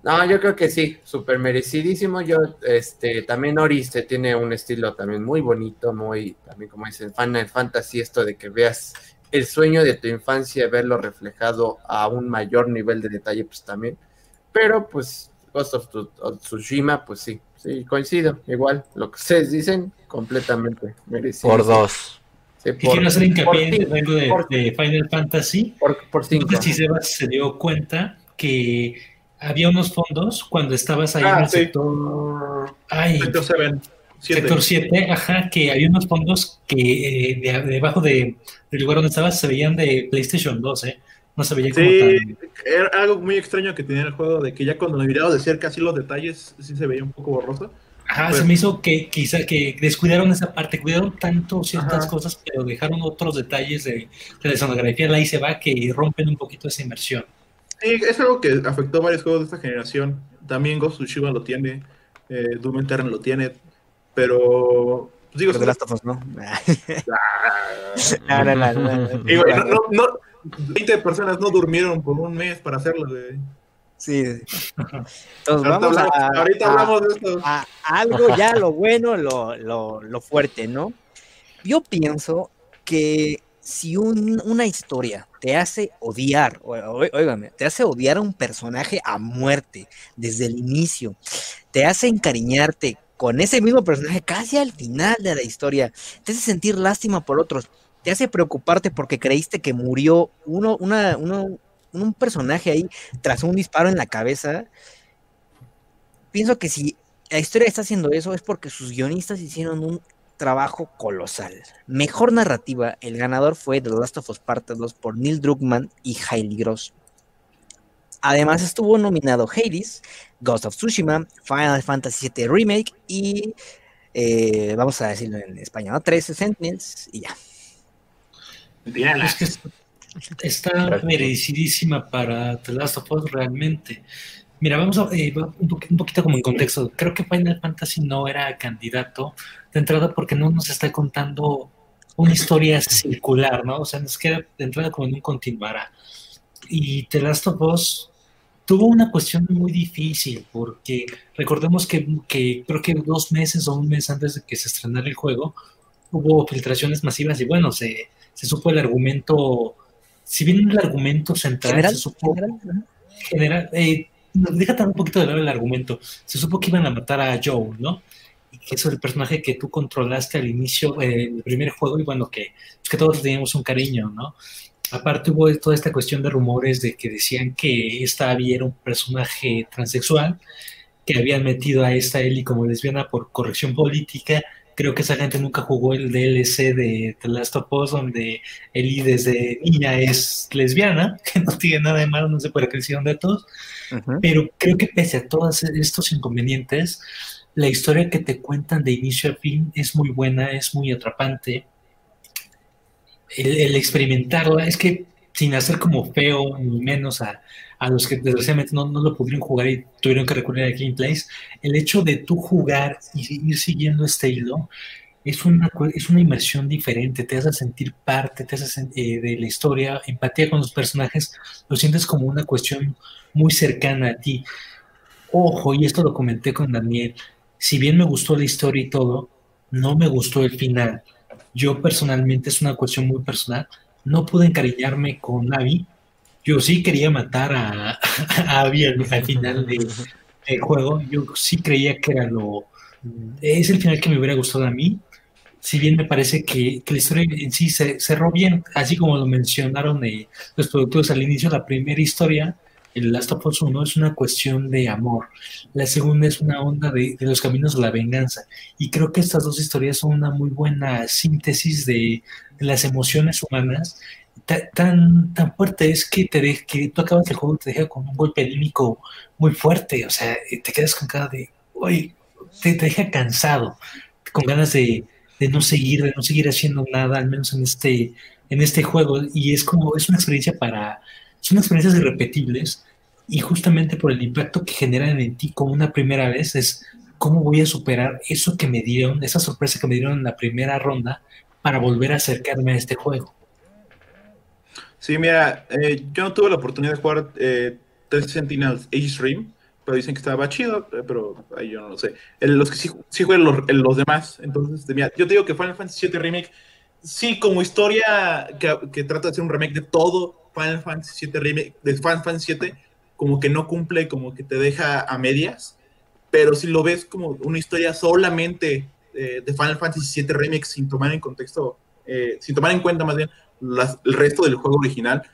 no, yo creo que sí, súper merecidísimo. Yo, este, también Oriste tiene un estilo también muy bonito, muy, también como dicen, Final Fantasy, esto de que veas el sueño de tu infancia, verlo reflejado a un mayor nivel de detalle, pues también. Pero, pues, Ghost of, Tsushima, pues sí, sí, coincido, igual, lo que ustedes dicen, completamente merecido. Por dos. Sí, por, quiero hacer hincapié en el de, de, Final Fantasy. Por, por cinco. No sé si Sebas se dio cuenta que había unos fondos cuando estabas ahí en el sector. sector 7. Sector 7, ajá, que había unos fondos que eh, debajo de, del lugar donde estabas se veían de PlayStation 2, ¿eh? No se veía como sí, era algo muy extraño que tenía el juego, de que ya cuando me miraba de cerca así los detalles, sí se veía un poco borroso. Ajá, se me hizo que quizá que descuidaron esa parte, cuidaron tanto ciertas cosas, pero dejaron otros detalles de, de la sonografía, ahí se va, que rompen un poquito esa inmersión. Sí, es algo que afectó a varios juegos de esta generación. También Ghost of Tsushima lo tiene, eh, Doom Eternal lo tiene, pero... Pues digo, pero Last of Us, ¿no? no, no, no, no, no, 20 personas no durmieron por un mes para hacerlo, güey. Sí. Entonces vamos a, ahorita hablamos de esto. A, algo ya lo bueno, lo, lo, lo fuerte, ¿no? Yo pienso que si un, una historia te hace odiar, oígame, te hace odiar a un personaje a muerte desde el inicio, te hace encariñarte con ese mismo personaje casi al final de la historia, te hace sentir lástima por otros, te hace preocuparte porque creíste que murió uno, una, uno, un personaje ahí tras un disparo en la cabeza. Pienso que si la historia está haciendo eso es porque sus guionistas hicieron un trabajo colosal. Mejor narrativa, el ganador fue The Last of Us Part 2 por Neil Druckmann y Hailey Gross. Además estuvo nominado Hades, Ghost of Tsushima, Final Fantasy VII Remake y, eh, vamos a decirlo en español, 13 Sentinels y ya. Es que está merecidísima para The Last of Us realmente. Mira, vamos a eh, un, poquito como en contexto. Creo que Final Fantasy no era candidato de entrada porque no nos está contando una historia circular, ¿no? O sea, nos queda de entrada como en un continuará. Y The Last of Us tuvo una cuestión muy difícil porque recordemos que, que creo que dos meses o un mes antes de que se estrenara el juego hubo filtraciones masivas y bueno, se, se supo el argumento, si bien el argumento central se supo general, eh, déjate un poquito de lado el argumento. Se supo que iban a matar a Joe, ¿no? Y que es el personaje que tú controlaste al inicio eh, del primer juego y bueno, que, pues que todos teníamos un cariño, ¿no? Aparte hubo toda esta cuestión de rumores de que decían que esta Abby era un personaje transexual, que habían metido a esta Ellie como lesbiana por corrección política. Creo que esa gente nunca jugó el DLC de The Last of Us, donde Ellie desde niña es lesbiana, que no tiene nada de malo, no sé por qué hicieron de todos. Pero creo que pese a todos estos inconvenientes, la historia que te cuentan de inicio a fin es muy buena, es muy atrapante. El, experimentarla, es que sin hacer como feo ni menos a, los que desgraciadamente no, no, lo pudieron jugar y tuvieron que recurrir a gameplays, el hecho de tú jugar y ir siguiendo este hilo es una, es una inmersión diferente, te hace sentir parte, te hace eh, de la historia, empatía con los personajes, lo sientes como una cuestión muy cercana a ti. Ojo, y esto lo comenté con Daniel, si bien me gustó la historia y todo, no me gustó el final. Yo personalmente, es una cuestión muy personal, no pude encariñarme con Abby. Yo sí quería matar a, Abby al, final del juego. Yo sí creía que era lo... Es el final que me hubiera gustado a mí. Si bien me parece que, la historia en sí se cerró bien, así como lo mencionaron eh, los productores al inicio, la primera historia el Last of Us 1 es una cuestión de amor, la segunda es una onda de, los caminos de la venganza. Y creo que estas dos historias son una muy buena síntesis de, las emociones humanas. Tan, tan fuerte es que, te de, que tú acabas el juego y te deja con un golpe anímico muy fuerte, o sea, te quedas con cara de, uy, te, deja cansado, con ganas de, de no seguir, de no seguir haciendo nada, al menos en este, en este juego. Y es como, es una experiencia para, son experiencias irrepetibles y justamente por el impacto que generan en ti como una primera vez es cómo voy a superar eso que me dieron, esa sorpresa que me dieron en la primera ronda para volver a acercarme a este juego. Sí, mira, eh, yo no tuve la oportunidad de jugar eh, Sentinels Age Dream, pero dicen que estaba chido, eh, pero yo no lo sé. los que sí, juegan los, demás, entonces, mira, yo te digo que Final Fantasy VII Remake, sí, como historia que, que trata de hacer un remake de todo Final Fantasy VII Remake, de Final Fantasy VII, como que no cumple, como que te deja a medias, pero si lo ves como una historia solamente eh, de Final Fantasy VII Remake sin tomar en contexto, eh, sin tomar en cuenta más bien el resto del juego original,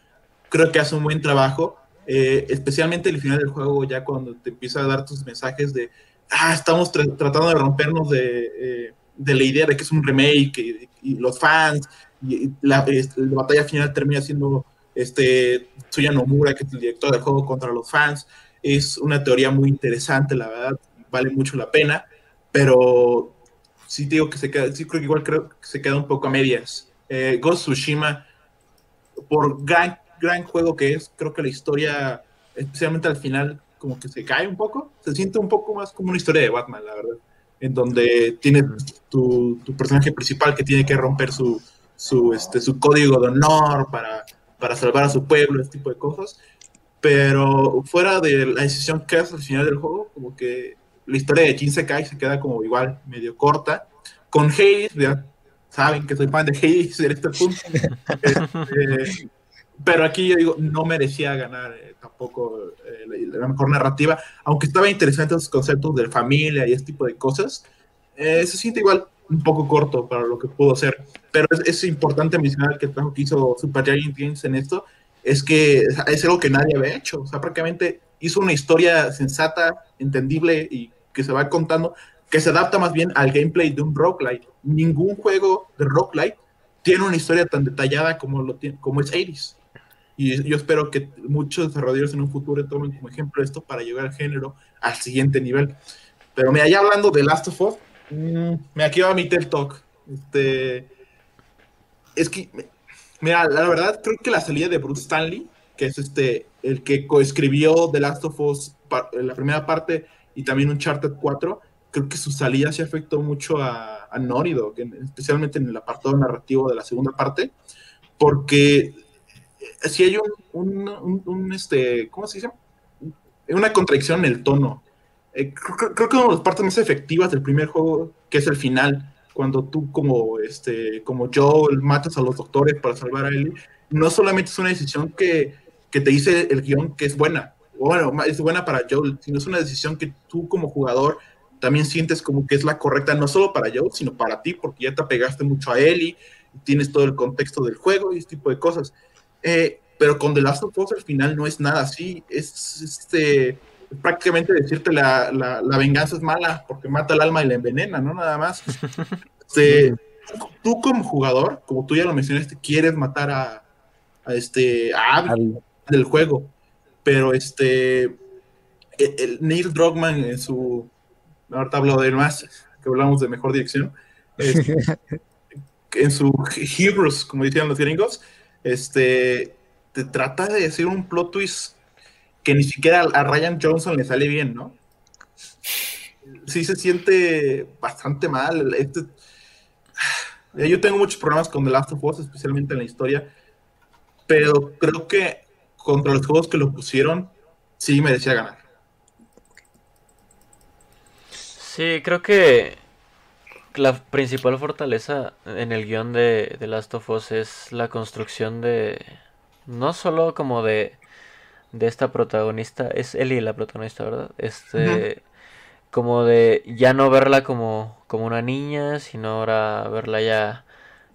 creo que hace un buen trabajo, eh, especialmente el final del juego, ya cuando te empieza a dar tus mensajes de, ah, estamos tratando de rompernos de, de, la idea de que es un remake y, los fans, y la, la batalla final termina siendo este, Tsuya Nomura, que es el director del juego contra los fans. Es una teoría muy interesante, la verdad, vale mucho la pena, pero sí digo que se queda, sí creo que igual creo que se queda un poco a medias. Eh, Ghost Tsushima, por gran, gran juego que es, creo que la historia, especialmente al final, como que se cae un poco, se siente un poco más como una historia de Batman, la verdad, en donde tiene tu, tu personaje principal que tiene que romper su, su, este, su código de honor para para salvar a su pueblo, ese tipo de cosas. Pero fuera de la decisión que hace al final del juego, como que la historia de Jin Sekai se queda como igual, medio corta. Con Hades, ya saben que soy fan de Hades en este punto. Este, pero aquí yo digo, no merecía ganar eh, tampoco eh, la, mejor narrativa, aunque estaba interesante los conceptos de familia y ese tipo de cosas. Eh, se siente igual un poco corto para lo que pudo ser. Pero es, importante mencionar que el trabajo que hizo Super Giant Games en esto es que es algo que nadie había hecho. O sea, prácticamente hizo una historia sensata, entendible y que se va contando, que se adapta más bien al gameplay de un roguelite. Ningún juego de roguelite tiene una historia tan detallada como, lo tiene, como es Ares. Y yo espero que muchos desarrolladores en un futuro tomen como ejemplo esto para llevar al género al siguiente nivel. Pero mira, ya hablando de Last of Us, me aquí va mi TED Talk. Este, es que Mira, la verdad creo que la salida de Bruce Stanley, que es este el que coescribió The Last of Us la primera parte y también Uncharted 4, creo que su salida se afectó mucho a, a especialmente en el apartado narrativo de la segunda parte, porque si hay un, un, este, ¿cómo se dice? Una contradicción en el tono. Eh, creo, que una de las partes más efectivas del primer juego, que es el final, cuando tú como, este, como Joel matas a los doctores para salvar a Ellie, no solamente es una decisión que, que te dice el guion que es buena, bueno, es buena para Joel, sino es una decisión que tú como jugador también sientes como que es la correcta, no solo para Joel, sino para ti, porque ya te apegaste mucho a Ellie, tienes todo el contexto del juego y este tipo de cosas. Eh, pero con The Last of Us al final no es nada así, es este prácticamente decirte la, la, venganza es mala porque mata el alma y la envenena, ¿no? Nada más. Este, tú como jugador, como tú ya lo mencionaste, quieres matar a, a este a Abby del juego, pero este el, Neil Druckmann en su ahorita hablo de más que hablamos de mejor dirección este, en su Heroes como decían los gringos este te trata de decir un plot twist que ni siquiera a Ryan Johnson le sale bien, ¿no? Sí se siente bastante mal. Este... Yo tengo muchos problemas con The Last of Us, especialmente en la historia, pero creo que contra los juegos que lo pusieron, sí merecía ganar. Sí, creo que la principal fortaleza en el guion de The Last of Us es la construcción de... No solo como de de esta protagonista, es Ellie la protagonista, ¿verdad? Este, como de ya no verla como, como una niña, sino ahora verla ya,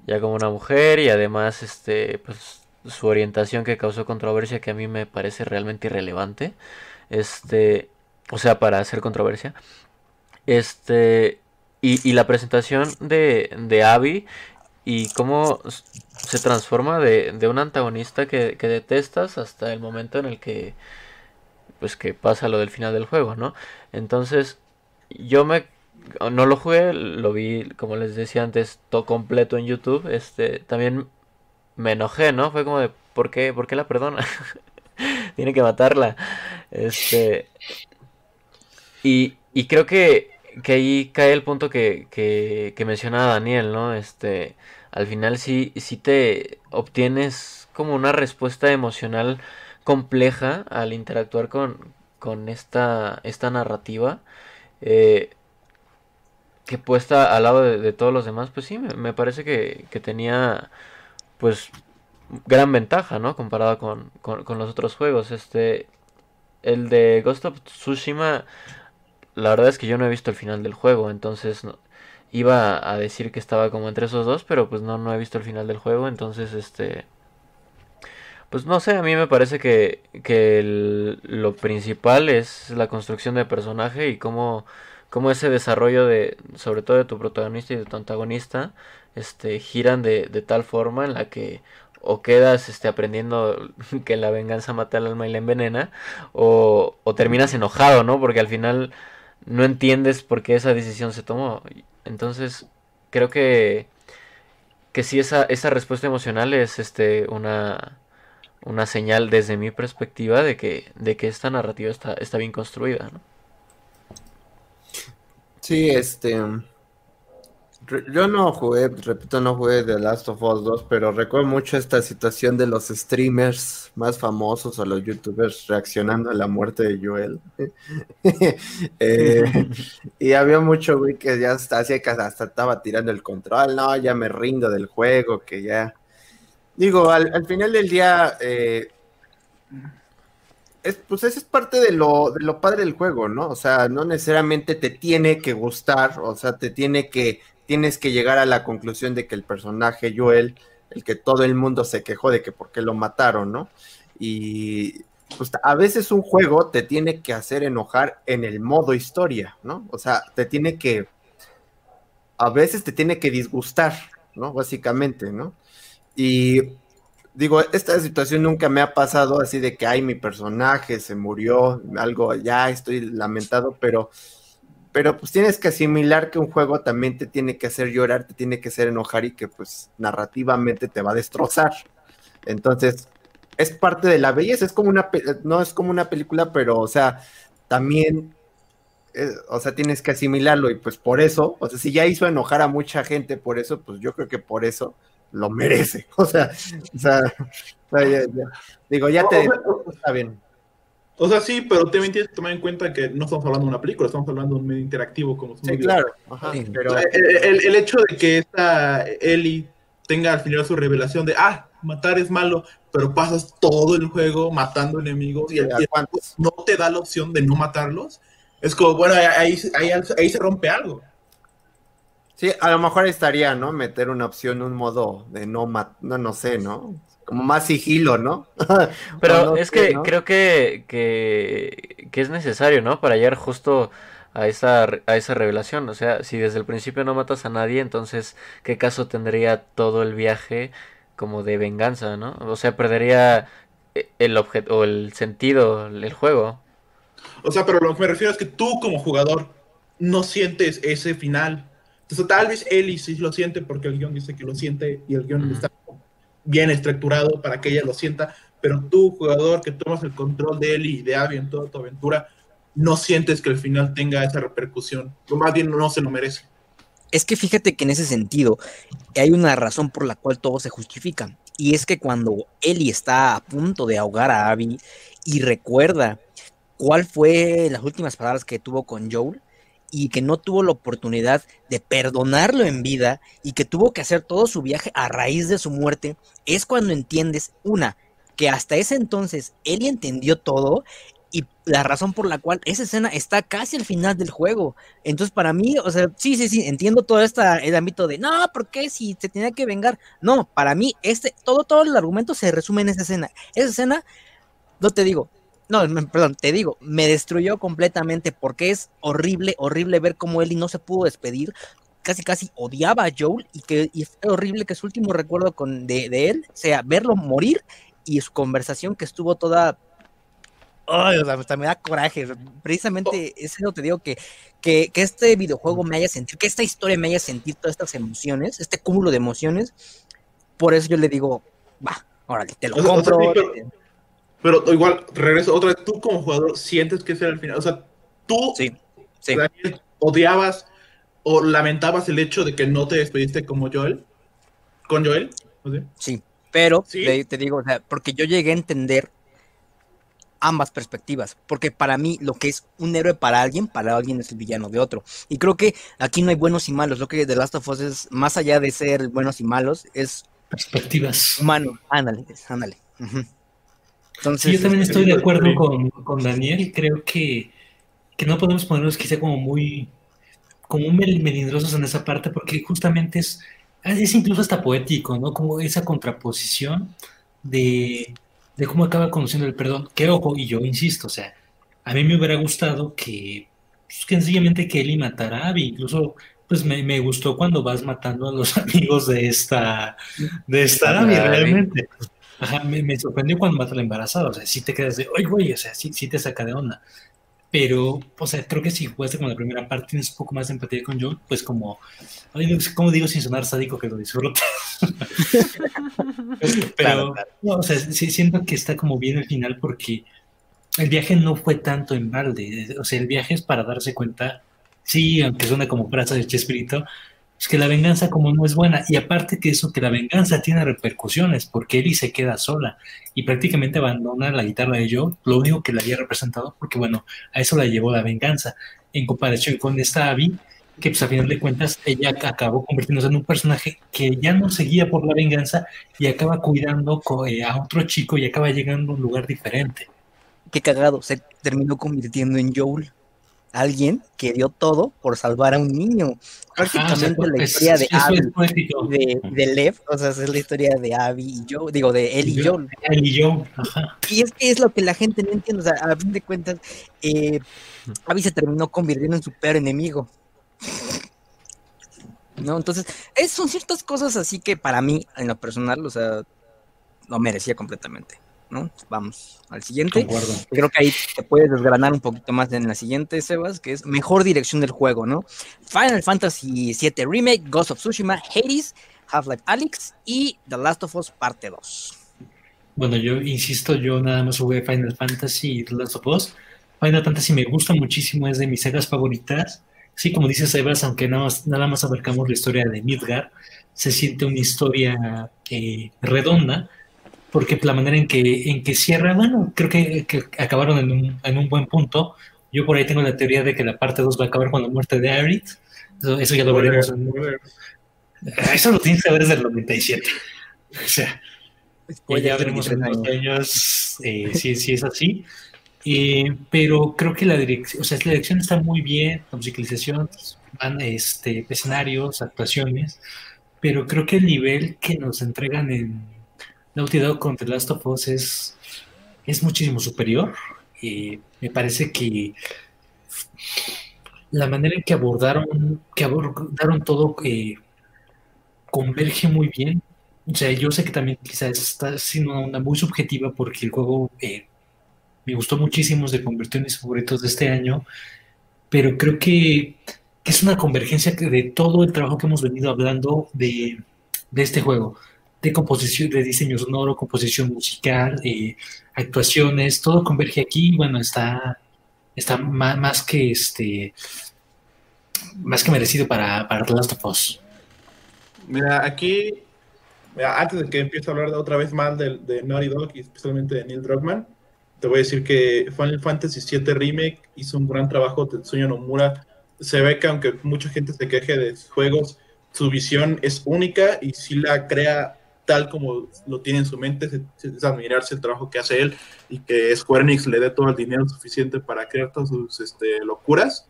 ya como una mujer y además, este, pues su orientación que causó controversia que a mí me parece realmente irrelevante, este, o sea, para hacer controversia, este, y, y la presentación de, de Abby y cómo se transforma de, de un antagonista que, que, detestas hasta el momento en el que pues que pasa lo del final del juego, ¿no? Entonces, yo me no lo jugué, lo vi como les decía antes todo completo en YouTube, este también me enojé, ¿no? Fue como de ¿por qué, ¿por qué la perdona? Tiene que matarla. Este y, y creo que, que ahí cae el punto que, que, que mencionaba Daniel, ¿no? Este al final sí, sí te obtienes como una respuesta emocional compleja al interactuar con, con esta, esta narrativa. Eh, que puesta al lado de, todos los demás, pues sí, me, parece que, que, tenía pues gran ventaja, ¿no? Comparado con, con, los otros juegos. Este, el de Ghost of Tsushima, la verdad es que yo no he visto el final del juego, entonces iba a decir que estaba como entre esos dos, pero pues no, no he visto el final del juego, entonces este... Pues no sé, a mí me parece que, que lo principal es la construcción de personaje y cómo, cómo ese desarrollo de, sobre todo de tu protagonista y de tu antagonista, este, giran de, de tal forma en la que o quedas este, aprendiendo que la venganza mata al alma y la envenena, o, o terminas enojado, ¿no? Porque al final no entiendes por qué esa decisión se tomó. Entonces, creo que, que sí, esa, esa respuesta emocional es este, una, una señal desde mi perspectiva de que, de que esta narrativa está, está bien construida. Sí, este, yo no jugué, repito, no jugué The Last of Us 2, pero recuerdo mucho esta situación de los streamers más famosos o los youtubers reaccionando a la muerte de Joel. Eh, y había mucho güey que ya hasta, hasta estaba tirando el control, no, ya me rindo del juego, que ya... Digo, al, final del día, eh, es, pues eso es parte de lo, de lo padre del juego, ¿no? O sea, no necesariamente te tiene que gustar, o sea, te tiene que tienes que llegar a la conclusión de que el personaje Joel, el que todo el mundo se quejó de que por qué lo mataron, ¿no? Y pues a veces un juego te tiene que hacer enojar en el modo historia, ¿no? O sea, te tiene que, a veces te tiene que disgustar, ¿no? Básicamente, ¿no? Y digo, esta situación nunca me ha pasado así de que, ay, mi personaje se murió, algo, ya estoy lamentado, pero pero pues tienes que asimilar que un juego también te tiene que hacer llorar, te tiene que hacer enojar y que pues narrativamente te va a destrozar. Entonces, es parte de la belleza, es como una, no es como una película, pero, o sea, también, eh, o sea, tienes que asimilarlo y pues por eso, o sea, si ya hizo enojar a mucha gente por eso, pues yo creo que por eso lo merece, o sea, o sea, digo, ya te, está bien. O sea, sí, pero también tienes que tomar en cuenta que no estamos hablando de una película, estamos hablando de un medio interactivo como Sí, claro. pero... el, el, hecho de que esta Ellie tenga al final su revelación de, ah, matar es malo, pero pasas todo el juego matando enemigos y el no te da la opción de no matarlos, es como, bueno, ahí, ahí, ahí se rompe algo. Sí, a lo mejor estaría, ¿no? Meter una opción, un modo de no matar, no, no sé, ¿no? Como más sigilo, ¿no? Pero es que creo que, que, es necesario, ¿no? Para llegar justo a esa, a esa revelación. O sea, si desde el principio no matas a nadie, entonces, ¿qué caso tendría todo el viaje como de venganza, ¿no? O sea, perdería eh, el objeto o el sentido, el juego. O sea, pero lo que me refiero es que tú como jugador no sientes ese final. Entonces, tal vez Ellie sí lo siente porque el guion dice que lo siente y el guion está bien estructurado para que ella lo sienta, pero tú, jugador, que tomas el control de él y de Abby en toda tu aventura, no sientes que al final tenga esa repercusión, o más bien no se lo merece. Es que fíjate que en ese sentido hay una razón por la cual todo se justifica, y es que cuando Ellie está a punto de ahogar a Abby y recuerda cuál fue las últimas palabras que tuvo con Joel, y que no tuvo la oportunidad de perdonarlo en vida y que tuvo que hacer todo su viaje a raíz de su muerte, es cuando entiendes, una, que hasta ese entonces él entendió todo y la razón por la cual esa escena está casi al final del juego. Entonces, para mí, o sea, sí, sí, sí, entiendo todo este el ámbito de, no, ¿por qué si se tenía que vengar? No, para mí, este, todo, todo el argumento se resume en esa escena. Esa escena, no te digo, no, perdón, te digo, me destruyó completamente porque es horrible, horrible ver cómo Ellie no se pudo despedir. Casi, casi odiaba a Joel y que y es horrible que su último recuerdo con, de, él sea verlo morir y su conversación que estuvo toda Ay, o sea, hasta me da coraje. Precisamente oh. eso te digo que, que, que, este videojuego me haya sentido, que esta historia me haya sentido todas estas emociones, este cúmulo de emociones. Por eso yo le digo, va, órale, te lo compro. Pero igual, regreso otra vez, tú como jugador sientes que ese era el final. O sea, tú sí, odiabas o lamentabas el hecho de que no te despediste como Joel, con Joel. Sí, pero Te, digo, o sea, porque yo llegué a entender ambas perspectivas, porque para mí lo que es un héroe para alguien, para alguien es el villano de otro. Y creo que aquí no hay buenos y malos, lo que The Last of Us es, más allá de ser buenos y malos, es... Perspectivas. Humano, ándale, ándale sí, yo también estoy de acuerdo con, con Daniel. Creo que, que, no podemos ponernos quizá como muy como melindrosos en esa parte porque justamente es, es incluso hasta poético, ¿no? Como esa contraposición de, de cómo acaba conociendo el perdón. Que ojo, y yo insisto, o sea, a mí me hubiera gustado que, pues, que sencillamente que Eli matara a Abby, incluso pues me, me, gustó cuando vas matando a los amigos de esta de esta Abby, realmente. Ajá, me, sorprendió cuando mata a la embarazada, o sea, sí te quedas de, oye, güey, o sea, sí, sí te saca de onda. Pero, o sea, creo que si jugaste con la primera parte, tienes un poco más de empatía con John, pues como, como digo sin sonar sádico que lo disfrutas. Pero, No, o sea, sí siento que está como bien el final porque el viaje no fue tanto en balde, o sea, el viaje es para darse cuenta, sí, aunque suena como frase de Chespirito, es que la venganza como no es buena. Y aparte que eso, que la venganza tiene repercusiones, porque Ellie se queda sola y prácticamente abandona la guitarra de Joe, lo único que le había representado, porque bueno, a eso la llevó la venganza. En comparación con esta Abby, que pues a final de cuentas ella acabó convirtiéndose en un personaje que ya no seguía por la venganza y acaba cuidando eh, a otro chico y acaba llegando a un lugar diferente. Qué cagado, se terminó convirtiendo en Joel alguien que dio todo por salvar a un niño. Prácticamente la historia de Abby de, de, Lev, o sea, es la historia de Abby y yo, digo, de él y yo. Él y yo, Y es que es lo que la gente no entiende, o sea, a fin de cuentas, eh, Abby se terminó convirtiendo en su peor enemigo. ¿No? Entonces, es, son ciertas cosas así que para mí, en lo personal, o sea, lo merecía completamente. ¿No? Vamos al siguiente. Creo que ahí te puedes desgranar un poquito más en la siguiente, Sebas, que es mejor dirección del juego, ¿no? Final Fantasy VII Remake, Ghost of Tsushima, Hades, Half-Life Alyx y The Last of Us Parte 2. Bueno, yo insisto, yo nada más jugué Final Fantasy y The Last of Us. Final Fantasy me gusta muchísimo, es de mis sagas favoritas. Sí, como dices, Evas, aunque nada más, nada más abarcamos la historia de Midgar, se siente una historia eh, redonda, porque la manera en que, en que cierra, bueno, creo que, acabaron en un, en un, buen punto. Yo por ahí tengo la teoría de que la parte 2 va a acabar con la muerte de Aerith. Eso, ya lo veremos. Eso lo tienes que ver desde el 97. O sea, ya veremos en unos años eh, si, si, es así. Eh, pero creo que la dirección, o sea, la dirección está muy bien, la musicalización, van, este, escenarios, actuaciones, pero creo que el nivel que nos entregan en Naughty Dog con The Last of Us es, es muchísimo superior. Eh, me parece que la manera en que abordaron, que abordaron todo eh, converge muy bien. O sea, yo sé que también quizás está siendo una muy subjetiva porque el juego eh, me gustó muchísimo, se convirtió en mis favoritos de este año, pero creo que, es una convergencia de todo el trabajo que hemos venido hablando de, este juego, de composición, de diseño sonoro, composición musical, eh, actuaciones, todo converge aquí, bueno, está, está más, que este más que merecido para, para The Last of Us. Mira, aquí, antes de que empiece a hablar otra vez mal de, de Naughty Dog y especialmente de Neil Druckmann, te voy a decir que Final Fantasy VII Remake hizo un gran trabajo, Tetsuya Nomura. Se ve que aunque mucha gente se queje de juegos, su visión es única y si la crea tal como lo tiene en su mente, es, admirarse el trabajo que hace él y que Square Enix le dé todo el dinero suficiente para crear todas sus este, locuras.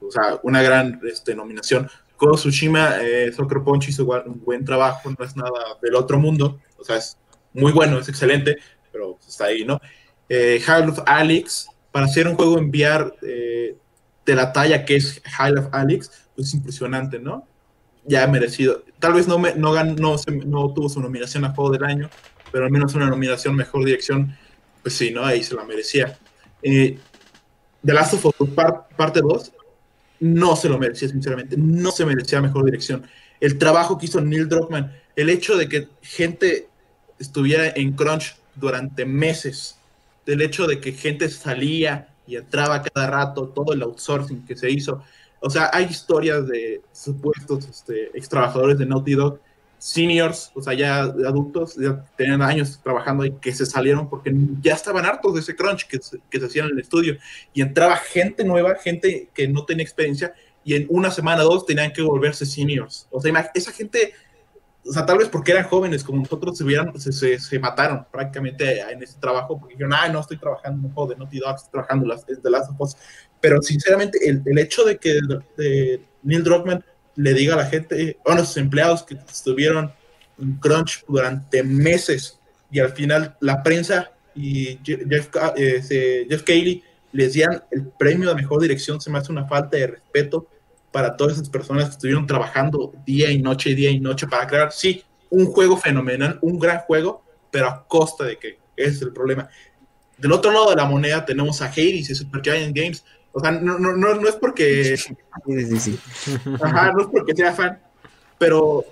O sea, una gran este, nominación. Kodo Tsushima, eh, Soccer Punch hizo un buen trabajo, no es nada del otro mundo, o sea, es muy bueno, es excelente, pero está ahí, ¿no? eh, of Alex, para hacer un juego enviar eh, de la talla que es High of Alex, pues es impresionante, ¿no? Ya merecido. Tal vez no, me, no, no, no tuvo su nominación a Juego del Año, pero al menos una nominación Mejor Dirección, pues sí, ¿no? Ahí se la merecía. Eh, The Last of Us parte 2, no se lo merecía, sinceramente. No se merecía Mejor Dirección. El trabajo que hizo Neil Druckmann, el hecho de que gente estuviera en crunch durante meses del hecho de que gente salía y entraba cada rato, todo el outsourcing que se hizo. O sea, hay historias de supuestos este, ex trabajadores de Naughty Dog, seniors, o sea, ya adultos, ya tenían años trabajando y que se salieron porque ya estaban hartos de ese crunch que, que se hacía en el estudio. Y entraba gente nueva, gente que no tenía experiencia, y en una semana o dos tenían que volverse seniors. O sea, esa gente o sea, tal vez porque eran jóvenes como nosotros se, hubieran, se, se, mataron prácticamente en ese trabajo porque dijeron, ah, no estoy trabajando en un juego de Naughty Dog, estoy trabajando las, de Last of Us. Pero sinceramente, el, el hecho de que Neil Druckmann le diga a la gente, a los empleados que estuvieron en crunch durante meses y al final la prensa y Jeff, eh, Jeff Cayley les dieran el premio de mejor dirección, se me hace una falta de respeto para todas esas personas que estuvieron trabajando día y noche, día y noche para crear, sí, un juego fenomenal, un gran juego, pero a costa de que es el problema. Del otro lado de la moneda tenemos a Hades y Super Giant Games. O sea, no, no, no, no es porque. Ajá, no es porque sea fan, pero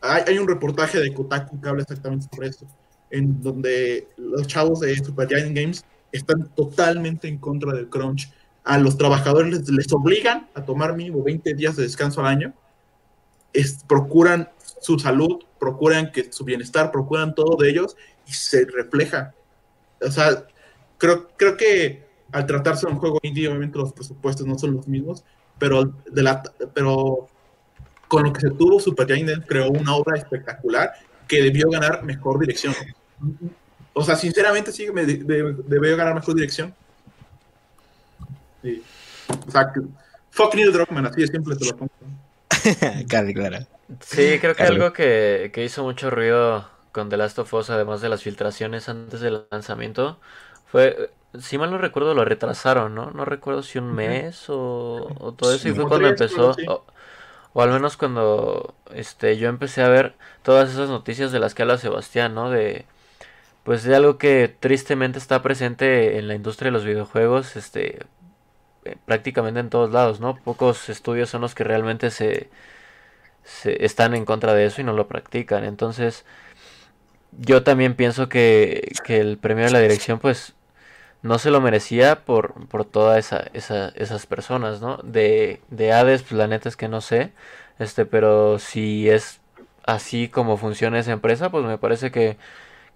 hay, hay, un reportaje de Kotaku que habla exactamente sobre esto, en donde los chavos de Super Giant Games están totalmente en contra del crunch a los trabajadores les, obligan a tomar mínimo 20 días de descanso al año, procuran su salud, procuran que su bienestar, procuran todo de ellos y se refleja. O sea, creo, creo que al tratarse de un juego indie, obviamente los presupuestos no son los mismos, pero, de la, pero con lo que se tuvo, Super Giant creó una obra espectacular que debió ganar mejor dirección. O sea, sinceramente sí, me debió ganar mejor dirección Sí. O sea, fuck Neil Druckmann, así de simple te lo pongo. claro, claro. Sí, creo que algo que, que hizo mucho ruido con The Last of Us, además de las filtraciones antes del lanzamiento, fue, si mal no recuerdo, lo retrasaron, ¿no? No recuerdo si un mes o, o todo eso, y fue cuando empezó, o, o, al menos cuando este yo empecé a ver todas esas noticias de las que habla Sebastián, ¿no? De, pues de algo que tristemente está presente en la industria de los videojuegos, este, eh, prácticamente en todos lados, ¿no? Pocos estudios son los que realmente se, están en contra de eso y no lo practican. Entonces, yo también pienso que, que el premio de la dirección, pues, no se lo merecía por, por todas esa, esa, esas personas, ¿no? De, de Hades, pues la neta es que no sé, este, pero si es así como funciona esa empresa, pues me parece que,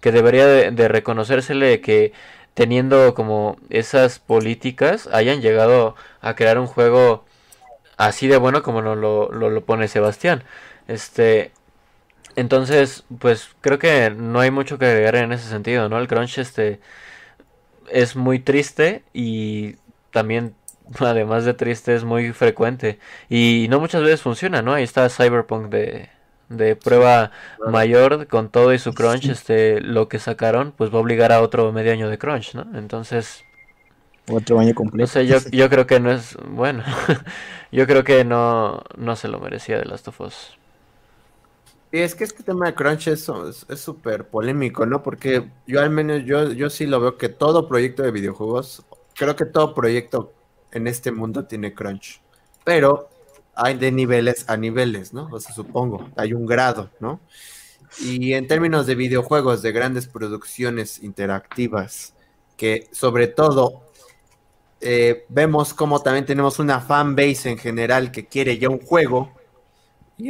que debería de, de reconocérsele que teniendo como esas políticas hayan llegado a crear un juego así de bueno como lo, lo, lo pone Sebastián. Este, entonces, pues creo que no hay mucho que agregar en ese sentido, ¿no? El crunch este es muy triste y también además de triste es muy frecuente y no muchas veces funciona, ¿no? Ahí está Cyberpunk de, de prueba mayor con todo y su crunch, este lo que sacaron pues va a obligar a otro medio año de crunch, ¿no? Entonces otro año completo. No sé, yo, yo creo que no es bueno. yo creo que no no se lo merecía de Last of Us. Es que este tema de crunch es súper polémico, ¿no? Porque yo al menos, yo, yo sí lo veo que todo proyecto de videojuegos, creo que todo proyecto en este mundo tiene crunch. Pero hay de niveles a niveles, ¿no? O sea, supongo, hay un grado, ¿no? Y en términos de videojuegos, de grandes producciones interactivas, que sobre todo eh, vemos como también tenemos una fan base en general que quiere ya un juego,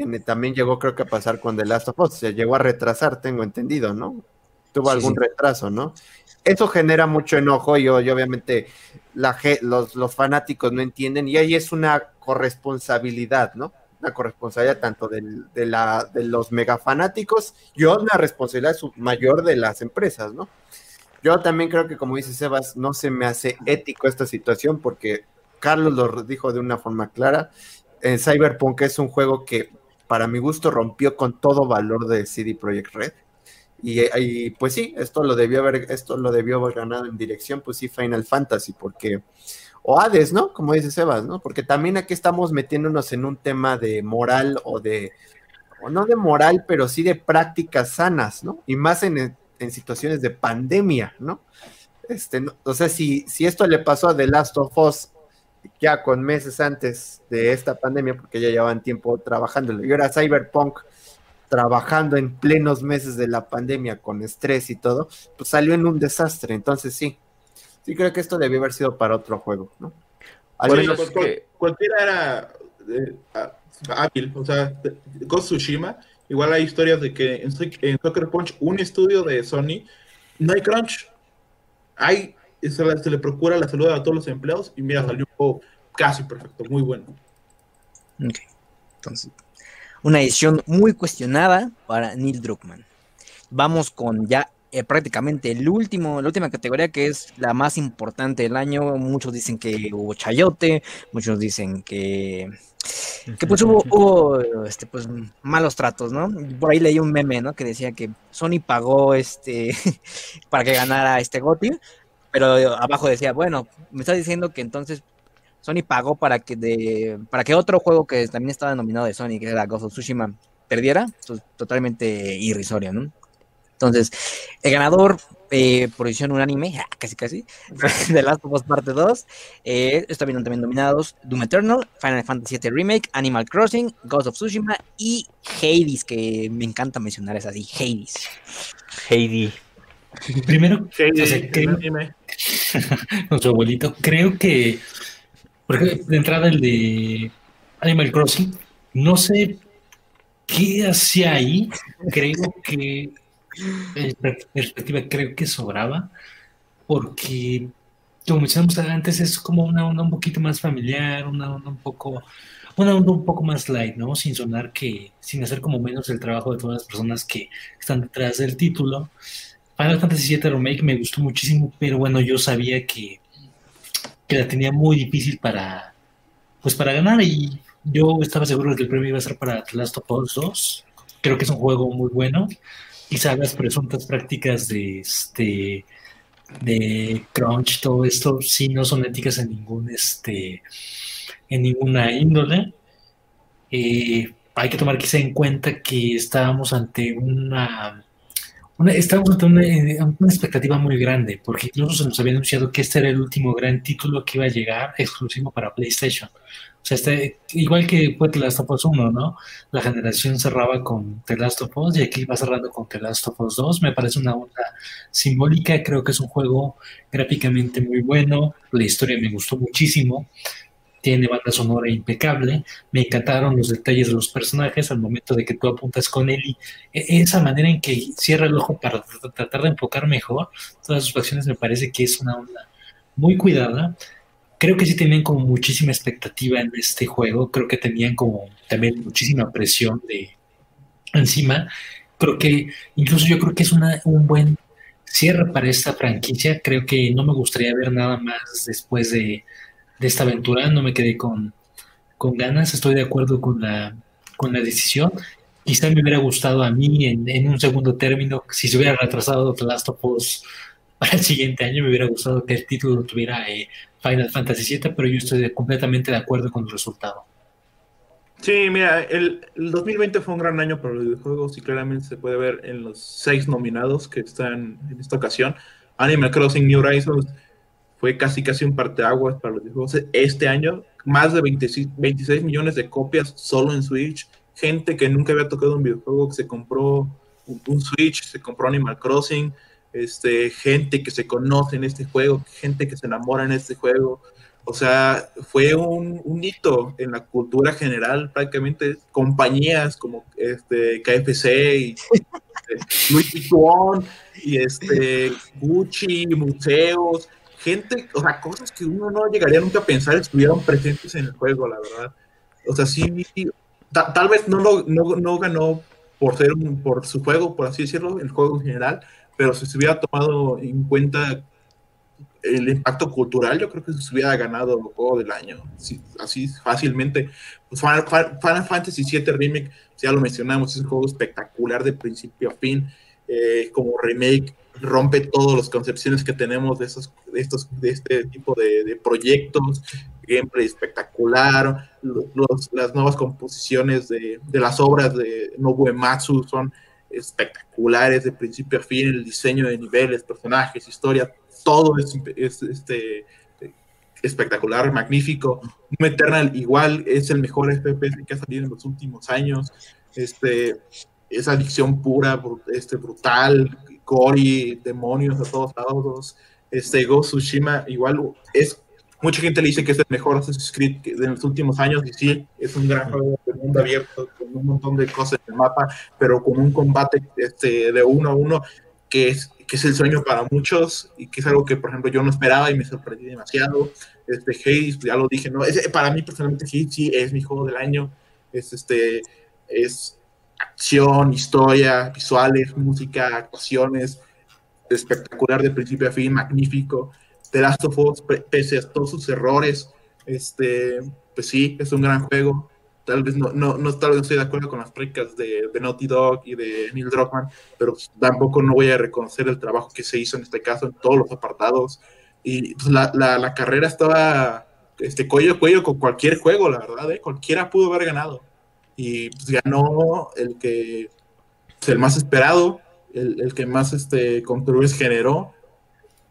y también llegó creo que a pasar con The Last of Us, se llegó a retrasar, tengo entendido, ¿no? Tuvo algún retraso, ¿no? Eso genera mucho enojo y, obviamente la, los, los fanáticos no entienden y ahí es una corresponsabilidad, ¿no? Una corresponsabilidad tanto del, de, la, de los megafanáticos y una responsabilidad mayor de las empresas, ¿no? Yo también creo que, como dice Sebas, no se me hace ético esta situación porque Carlos lo dijo de una forma clara en Cyberpunk es un juego que para mi gusto rompió con todo valor de CD Projekt Red. Y, pues sí, esto lo debió haber, esto lo debió haber ganado en dirección, pues sí, Final Fantasy, porque, o Hades, ¿no? Como dice Sebas, ¿no? Porque también aquí estamos metiéndonos en un tema de moral o de, no de moral, pero sí de prácticas sanas, ¿no? Y más en, en situaciones de pandemia, ¿no? Este, no, o sea, si, si esto le pasó a The Last of Us ya con meses antes de esta pandemia, porque ya llevaban tiempo trabajando. Y ahora Cyberpunk trabajando en plenos meses de la pandemia con estrés y todo, pues salió en un desastre. Entonces sí, sí creo que esto debió haber sido para otro juego, ¿no? Pues, cualquiera era eh, hábil, o sea, Ghost Tsushima, igual hay historias de que en, en Soccer Punch, un estudio de Sony, no hay crunch, hay se, le procura la salud a todos los empleados y mira, salió un juego casi perfecto, muy bueno. Ok, entonces, una edición muy cuestionada para Neil Druckmann. Vamos con ya eh, prácticamente el último, la última categoría que es la más importante del año. Muchos dicen que hubo chayote, muchos dicen que, que pues hubo, este, pues, malos tratos, ¿no? Por ahí leí un meme, ¿no? Que decía que Sony pagó este para que ganara este GOTY, pero abajo decía, bueno, me está diciendo que entonces Sony pagó para que de para que otro juego que también estaba nominado de Sony, que era Ghost of Tsushima, perdiera, pues, totalmente irrisorio, ¿no? Entonces, el ganador eh, por edición unánime, casi casi, de Last of Us Parte 2, eh, estuvieron también nominados Doom Eternal, Final Fantasy VII Remake, Animal Crossing, Ghost of Tsushima y Hades, que me encanta mencionar, es así, Hades. Hades. Primero, nuestro abuelito, creo que, de entrada el de Animal Crossing, no sé qué hacía ahí, creo que, en perspectiva, creo que sobraba, porque, como mencionamos antes, es como una onda un poquito más familiar, una onda un poco una onda un poco más light, ¿no? Sin sonar que, sin hacer como menos el trabajo de todas las personas que están detrás del título. Final Fantasy VII Remake me gustó muchísimo, pero bueno, yo sabía que, que la tenía muy difícil para, pues para ganar y yo estaba seguro de que el premio iba a ser para The Last of Us 2. Creo que es un juego muy bueno. Quizá las presuntas prácticas de este de crunch, todo esto, sí no son éticas en ningún este en ninguna índole. Eh, hay que tomar quizá en cuenta que estábamos ante una estamos ante una, expectativa muy grande, porque incluso se nos había anunciado que este era el último gran título que iba a llegar exclusivo para PlayStation. O sea, este, igual que fue The Last of Us 1, ¿no? La generación cerraba con The Last of Us y aquí va cerrando con The Last of Us 2. Me parece una onda simbólica. Creo que es un juego gráficamente muy bueno. La historia me gustó muchísimo. Tiene banda sonora impecable. Me encantaron los detalles de los personajes al momento de que tú apuntas con él y e, esa manera en que cierra el ojo para tratar de enfocar mejor todas sus acciones me parece que es una onda muy cuidada creo que sí tenían como muchísima expectativa en este juego, creo que tenían como también muchísima presión de encima. Creo que incluso yo creo que es una, un buen cierre para esta franquicia. Creo que no me gustaría ver nada más después de, esta aventura. No me quedé con, con, ganas. Estoy de acuerdo con la, con la decisión. Quizá me hubiera gustado a mí en, en un segundo término, si se hubiera retrasado The Last of Us para el siguiente año, me hubiera gustado que el título tuviera eh, Final Fantasy VII, pero yo estoy completamente de acuerdo con el resultado. Sí, mira, el, 2020 fue un gran año para los videojuegos y claramente se puede ver en los seis nominados que están en esta ocasión. Animal Crossing New Horizons fue casi casi un parteaguas para los videojuegos este año. Más de 26, 26 millones de copias solo en Switch. Gente que nunca había tocado un videojuego que se compró un Switch, se compró Animal Crossing este, gente que se conoce en este juego, gente que se enamora en este juego. O sea, fue un, hito en la cultura general, prácticamente compañías como este, KFC y este, Louis Vuitton y este, Gucci, museos, gente, o sea, cosas que uno no llegaría nunca a pensar estuvieron presentes en el juego, la verdad. O sea, sí, tal vez no, lo, no, ganó por ser un, por su juego, por así decirlo, el juego en general, pero si se hubiera tomado en cuenta el impacto cultural, yo creo que se hubiera ganado el juego del año, así fácilmente. Pues Final, Fantasy VII Remake, ya lo mencionamos, es un juego espectacular de principio a fin, eh, como remake rompe todas las concepciones que tenemos de, esos, de, estos, de este tipo de, proyectos, gameplay espectacular, las nuevas composiciones de, de, las obras de Nobuo Ematsu son espectaculares de principio a fin, el diseño de niveles, personajes, historia, todo es, este, espectacular, magnífico. un Eternal igual es el mejor FPS que ha salido en los últimos años. Este, esa adicción pura, este, brutal, Cory, demonios a todos lados. Este, Ghost Tsushima igual es mucha gente le dice que es el mejor Assassin's Creed de los últimos años y sí, es un gran juego de mundo abierto con un montón de cosas en el mapa, pero con un combate este, de uno a uno que es, que es el sueño para muchos y que es algo que, por ejemplo, yo no esperaba y me sorprendí demasiado. Este, Hades, ya lo dije, ¿no? para mí personalmente sí, sí, es mi juego del año. Es, este, es acción, historia, visuales, música, actuaciones, espectacular de principio a fin, magnífico. The Last of Us, pese a todos sus errores, este, pues sí, es un gran juego. Tal vez no, no, no, tal vez estoy de acuerdo con las prácticas de, de, Naughty Dog y de Neil Druckmann, pero tampoco no voy a reconocer el trabajo que se hizo en este caso en todos los apartados. Y pues, la, la, la, carrera estaba este, cuello a cuello con cualquier juego, la verdad, ¿eh? cualquiera pudo haber ganado. Y pues, ganó el que, pues, el más esperado, el, el que más este, controversias generó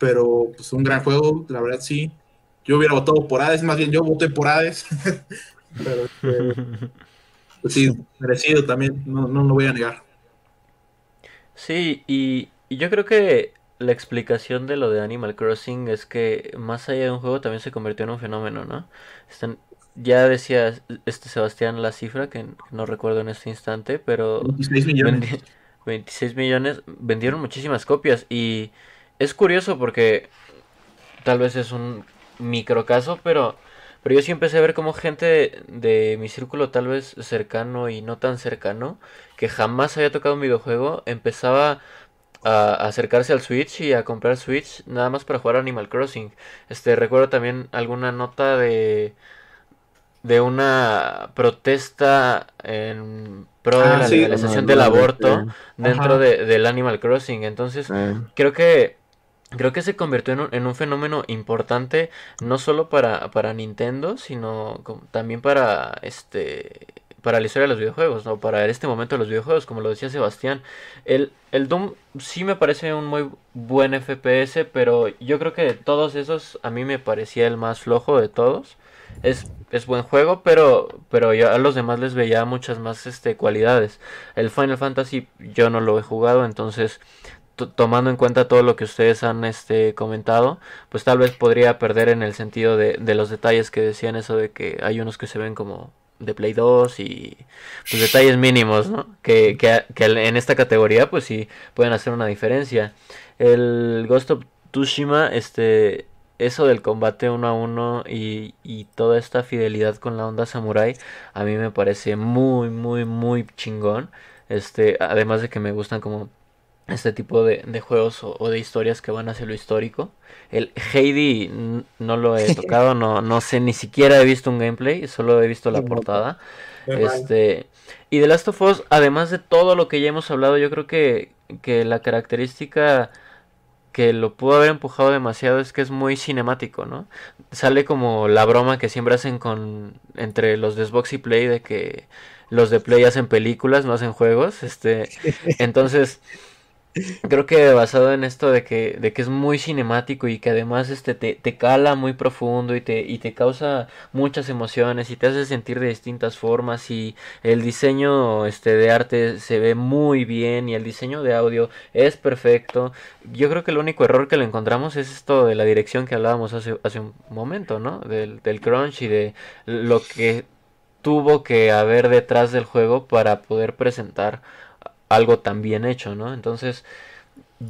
pero pues un gran juego, la verdad sí. Yo hubiera votado por Hades, más bien yo voté por Hades. pero este, pues sí, merecido también, no, no lo voy a negar. Sí, y, yo creo que la explicación de lo de Animal Crossing es que más allá de un juego también se convirtió en un fenómeno, ¿no? Ya decía este Sebastián la cifra, que no recuerdo en este instante, pero... 26 millones. 26 millones, vendieron muchísimas copias y es curioso porque tal vez es un micro caso, pero, pero yo sí empecé a ver como gente de, mi círculo tal vez cercano y no tan cercano, que jamás había tocado un videojuego, empezaba a, acercarse al Switch y a comprar Switch nada más para jugar Animal Crossing. Este recuerdo también alguna nota de de una protesta en pro de ah, la legalización del aborto dentro de, del Animal Crossing. Entonces, creo que creo que se convirtió en un, fenómeno importante no solo para, para Nintendo, sino también para este para la historia de los videojuegos, ¿no? Para este momento de los videojuegos, como lo decía Sebastián. El, el Doom sí me parece un muy buen FPS, pero yo creo que de todos esos a mí me parecía el más flojo de todos. Es, es buen juego, pero, pero a los demás les veía muchas más este, cualidades. El Final Fantasy yo no lo he jugado, entonces tomando en cuenta todo lo que ustedes han este, comentado, pues tal vez podría perder en el sentido de, de los detalles que decían eso de que hay unos que se ven como de Play 2 y pues detalles mínimos, ¿no? Que, que, que, en esta categoría pues sí pueden hacer una diferencia. El Ghost of Tsushima, este, eso del combate uno a uno y, y toda esta fidelidad con la onda samurai, a mí me parece muy, muy, muy chingón. Este, además de que me gustan como este tipo de, de juegos o, de historias que van hacia lo histórico. El Heidi no lo he tocado, no, no sé, ni siquiera he visto un gameplay, solo he visto la portada. Este, y The Last of Us, además de todo lo que ya hemos hablado, yo creo que, que la característica que lo pudo haber empujado demasiado es que es muy cinemático, ¿no? Sale como la broma que siempre hacen con entre los de Xbox y Play de que los de Play hacen películas, no hacen juegos, este, entonces creo que basado en esto de que, de que es muy cinemático y que además este te, te, cala muy profundo y te, y te causa muchas emociones y te hace sentir de distintas formas y el diseño este de arte se ve muy bien y el diseño de audio es perfecto. Yo creo que el único error que le encontramos es esto de la dirección que hablábamos hace, hace un momento, ¿no? Del, del crunch y de lo que tuvo que haber detrás del juego para poder presentar algo tan bien hecho, ¿no? Entonces,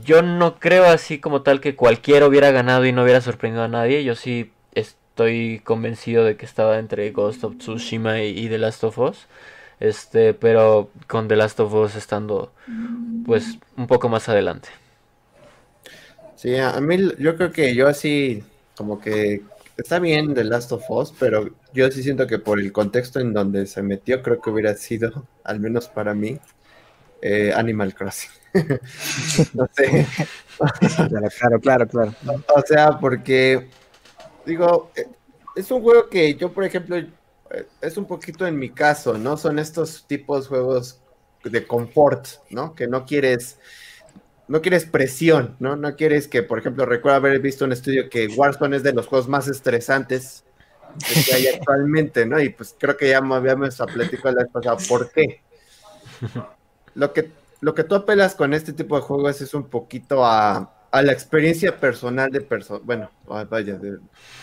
yo no creo así como tal que cualquiera hubiera ganado y no hubiera sorprendido a nadie. Yo sí estoy convencido de que estaba entre Ghost of Tsushima y, The Last of Us. Este, pero con The Last of Us estando pues un poco más adelante. Sí, a mí yo creo que yo así como que está bien The Last of Us, pero yo sí siento que por el contexto en donde se metió creo que hubiera sido, al menos para mí, eh, Animal Crossing. no sé. claro, claro, claro, O sea, porque, digo, eh, es un juego que yo, por ejemplo, eh, es un poquito en mi caso, ¿no? Son estos tipos de juegos de confort, ¿no? Que no quieres, no quieres presión, ¿no? No quieres que, por ejemplo, recuerdo haber visto un estudio que Warzone es de los juegos más estresantes que hay actualmente, ¿no? Y pues creo que ya habíamos platicado la vez pasada, ¿por qué? Lo que, lo que tú apelas con este tipo de juegos es un poquito a, la experiencia personal de persona, bueno, vaya,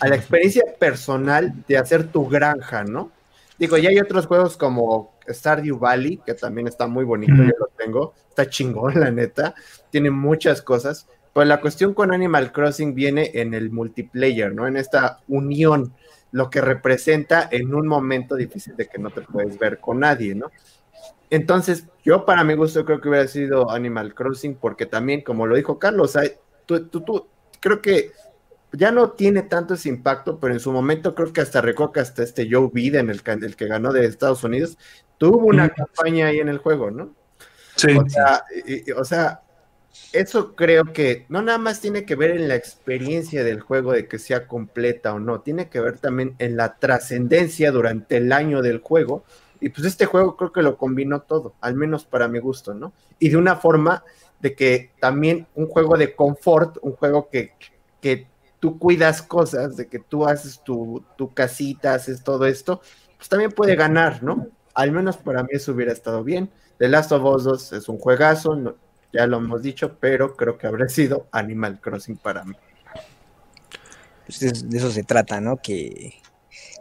a la experiencia personal de hacer tu granja, ¿no? Digo, ya hay otros juegos como Stardew Valley, que también está muy bonito, yo lo tengo, está chingón, la neta, tiene muchas cosas, pero la cuestión con Animal Crossing viene en el multiplayer, ¿no? En esta unión, lo que representa en un momento difícil de que no te puedes ver con nadie, ¿no? Entonces, yo para mi gusto creo que hubiera sido Animal Crossing, porque también, como lo dijo Carlos, tú, tú, creo que ya no tiene tanto ese impacto, pero en su momento creo que hasta recuerdo hasta este Joe Biden, el, el que ganó de Estados Unidos, tuvo una campaña ahí en el juego, ¿no? Sí. O sea, o sea, eso creo que no nada más tiene que ver en la experiencia del juego de que sea completa o no, tiene que ver también en la trascendencia durante el año del juego y pues este juego creo que lo combinó todo, al menos para mi gusto, ¿no? Y de una forma de que también un juego de confort, un juego que, que tú cuidas cosas, de que tú haces tu, tu casita, haces todo esto, pues también puede ganar, ¿no? Al menos para mí eso hubiera estado bien. The Last of Us 2 es un juegazo, ya lo hemos dicho, pero creo que habría sido Animal Crossing para mí. Pues de eso se trata, ¿no? Que,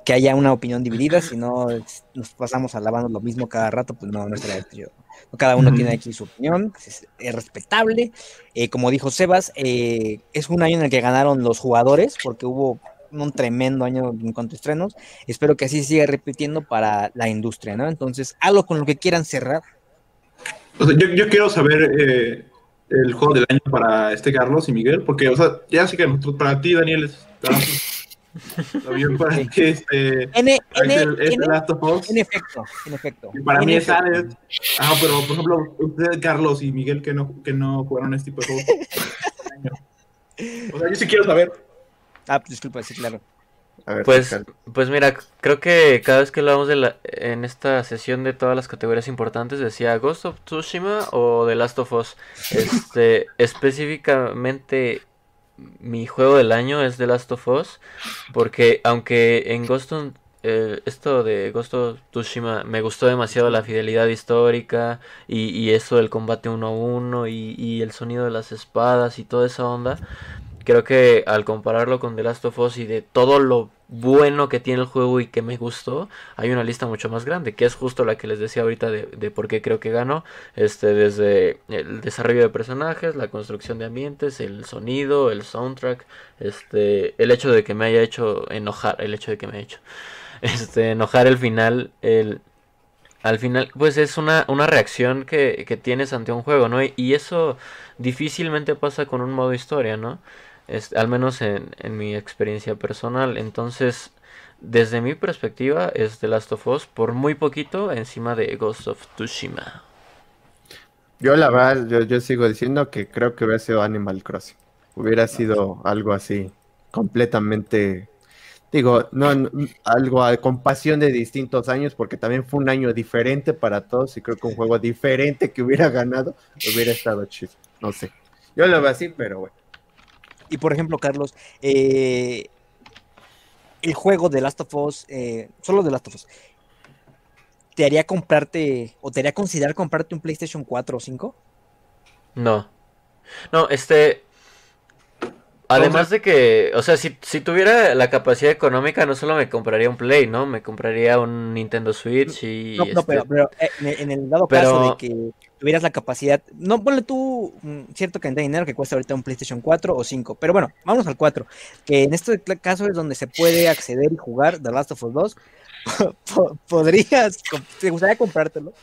que haya una opinión dividida, si no nos pasamos alabando lo mismo cada rato, pues no, no estaría chido. Cada uno tiene aquí su opinión, es, respetable. Eh, como dijo Sebas, eh, es un año en el que ganaron los jugadores, porque hubo un tremendo año en cuanto a estrenos. Espero que así siga repitiendo para la industria, ¿no? Entonces, algo con lo que quieran cerrar. yo, quiero saber eh, el juego del año para este Carlos y Miguel, porque, o sea, ya sé que para ti, Daniel, es para este, en, efecto, en efecto. para mí es Alex. Ah, pero por ejemplo, ustedes, Carlos y Miguel, que no, que no jugaron este tipo de juegos. o sea, yo sí quiero saber. Ah, disculpa, sí, claro. pues, pues mira, creo que cada vez que hablamos de la, en esta sesión de todas las categorías importantes decía Ghost of Tsushima o The Last of Us. Este, específicamente mi juego del año es The Last of Us, porque aunque en Ghost eh, esto de Ghost of Tsushima me gustó demasiado la fidelidad histórica y, y eso del combate uno a uno y, y, el sonido de las espadas y toda esa onda. Creo que al compararlo con The Last of Us y de todo lo bueno que tiene el juego y que me gustó, hay una lista mucho más grande, que es justo la que les decía ahorita de, de por qué creo que ganó, este, desde el desarrollo de personajes, la construcción de ambientes, el sonido, el soundtrack, este, el hecho de que me haya hecho enojar, el hecho de que me haya hecho este, enojar el final, el, al final, pues es una, una reacción que, que, tienes ante un juego, ¿no? Y, eso difícilmente pasa con un modo historia, ¿no? Es, al menos en, en, mi experiencia personal. Entonces, desde mi perspectiva, es The Last of Us por muy poquito encima de Ghost of Tsushima. Yo la verdad, yo, yo sigo diciendo que creo que hubiera sido Animal Crossing. Hubiera sido algo así, completamente digo, no, algo a compasión de distintos años, porque también fue un año diferente para todos y creo que un juego diferente que hubiera ganado hubiera estado chido. No sé. Yo lo veo así, pero bueno. Y por ejemplo, Carlos, eh, el juego de Last of Us, eh, solo de Last of Us, ¿te haría comprarte o te haría considerar comprarte un PlayStation 4 o 5? No. No, este, Además de que, o sea, si, si, tuviera la capacidad económica, no solo me compraría un Play, ¿no? Me compraría un Nintendo Switch y... No, no pero, pero, eh, en el dado caso de que tuvieras la capacidad, no ponle tú cierto cantidad de dinero que cuesta ahorita un PlayStation 4 o 5, pero bueno, vamos al 4, que en este caso es donde se puede acceder y jugar The Last of Us 2. ¿Podrías, te gustaría comprártelo?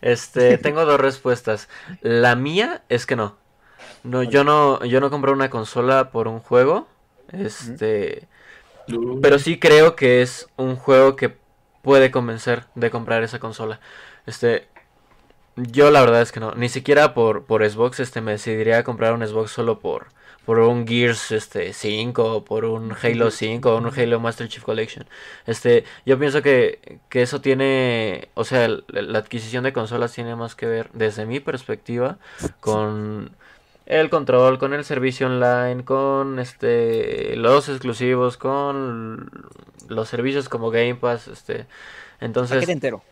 Este, tengo dos respuestas. La mía es que no. No, yo no, yo no compré una consola por un juego. Este. Pero sí creo que es un juego que puede convencer de comprar esa consola. Este. Yo la verdad es que no. Ni siquiera por, por Xbox este, me decidiría a comprar un Xbox solo por, por un Gears este, 5 o por un Halo 5 o un Halo Master Chief Collection. Este, yo pienso que, que eso tiene, o sea, la adquisición de consolas tiene más que ver, desde mi perspectiva, con el control, con el servicio online, con este los exclusivos, con los servicios como Game Pass, este, entonces entero.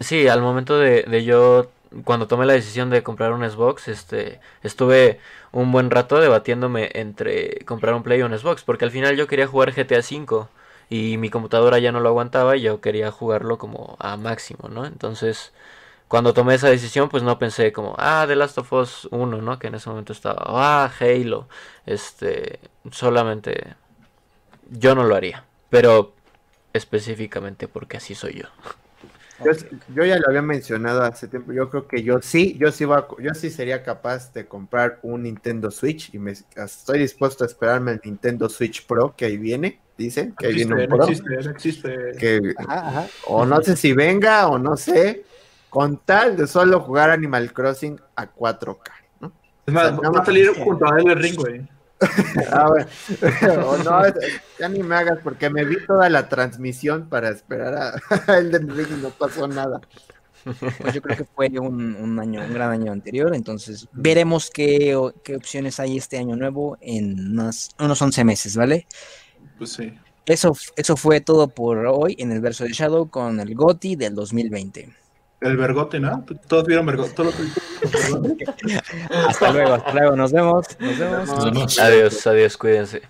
Sí, al momento de, de, yo cuando tomé la decisión de comprar un Xbox, este, estuve un buen rato debatiéndome entre comprar un Play o un Xbox, porque al final yo quería jugar GTA V y mi computadora ya no lo aguantaba y yo quería jugarlo como a máximo, ¿no? Entonces, cuando tomé esa decisión, pues no pensé como, ah, The Last of Us 1, ¿no? Que en ese momento estaba, ah, Halo. Este, solamente yo no lo haría, pero específicamente porque así soy yo. Yo, ya lo había mencionado hace tiempo. Yo creo que yo sí, yo sí, va, yo sí sería capaz de comprar un Nintendo Switch y me estoy dispuesto a esperarme el Nintendo Switch Pro que ahí viene. Dicen que ahí viene un Pro. No existe, no existe. O no sé si venga o no sé con tal de solo jugar Animal Crossing a 4K, ¿no? Es más, va a salir junto a el ring, güey. o no, ya ni me hagas porque me vi toda la transmisión para esperar a, Elden Ring y no pasó nada. Pues yo creo que fue un, un, año, un gran año anterior, entonces veremos qué, qué opciones hay este año nuevo en unos, unos 11 meses, ¿vale? Pues sí. Eso, eso fue todo por hoy en el verso de Shadow con el GOTI del 2020. El vergote, ¿no? Todos vieron vergote. Todos hasta luego, hasta luego. Nos vemos. Nos vemos. Nos vemos. Adiós, adiós, cuídense.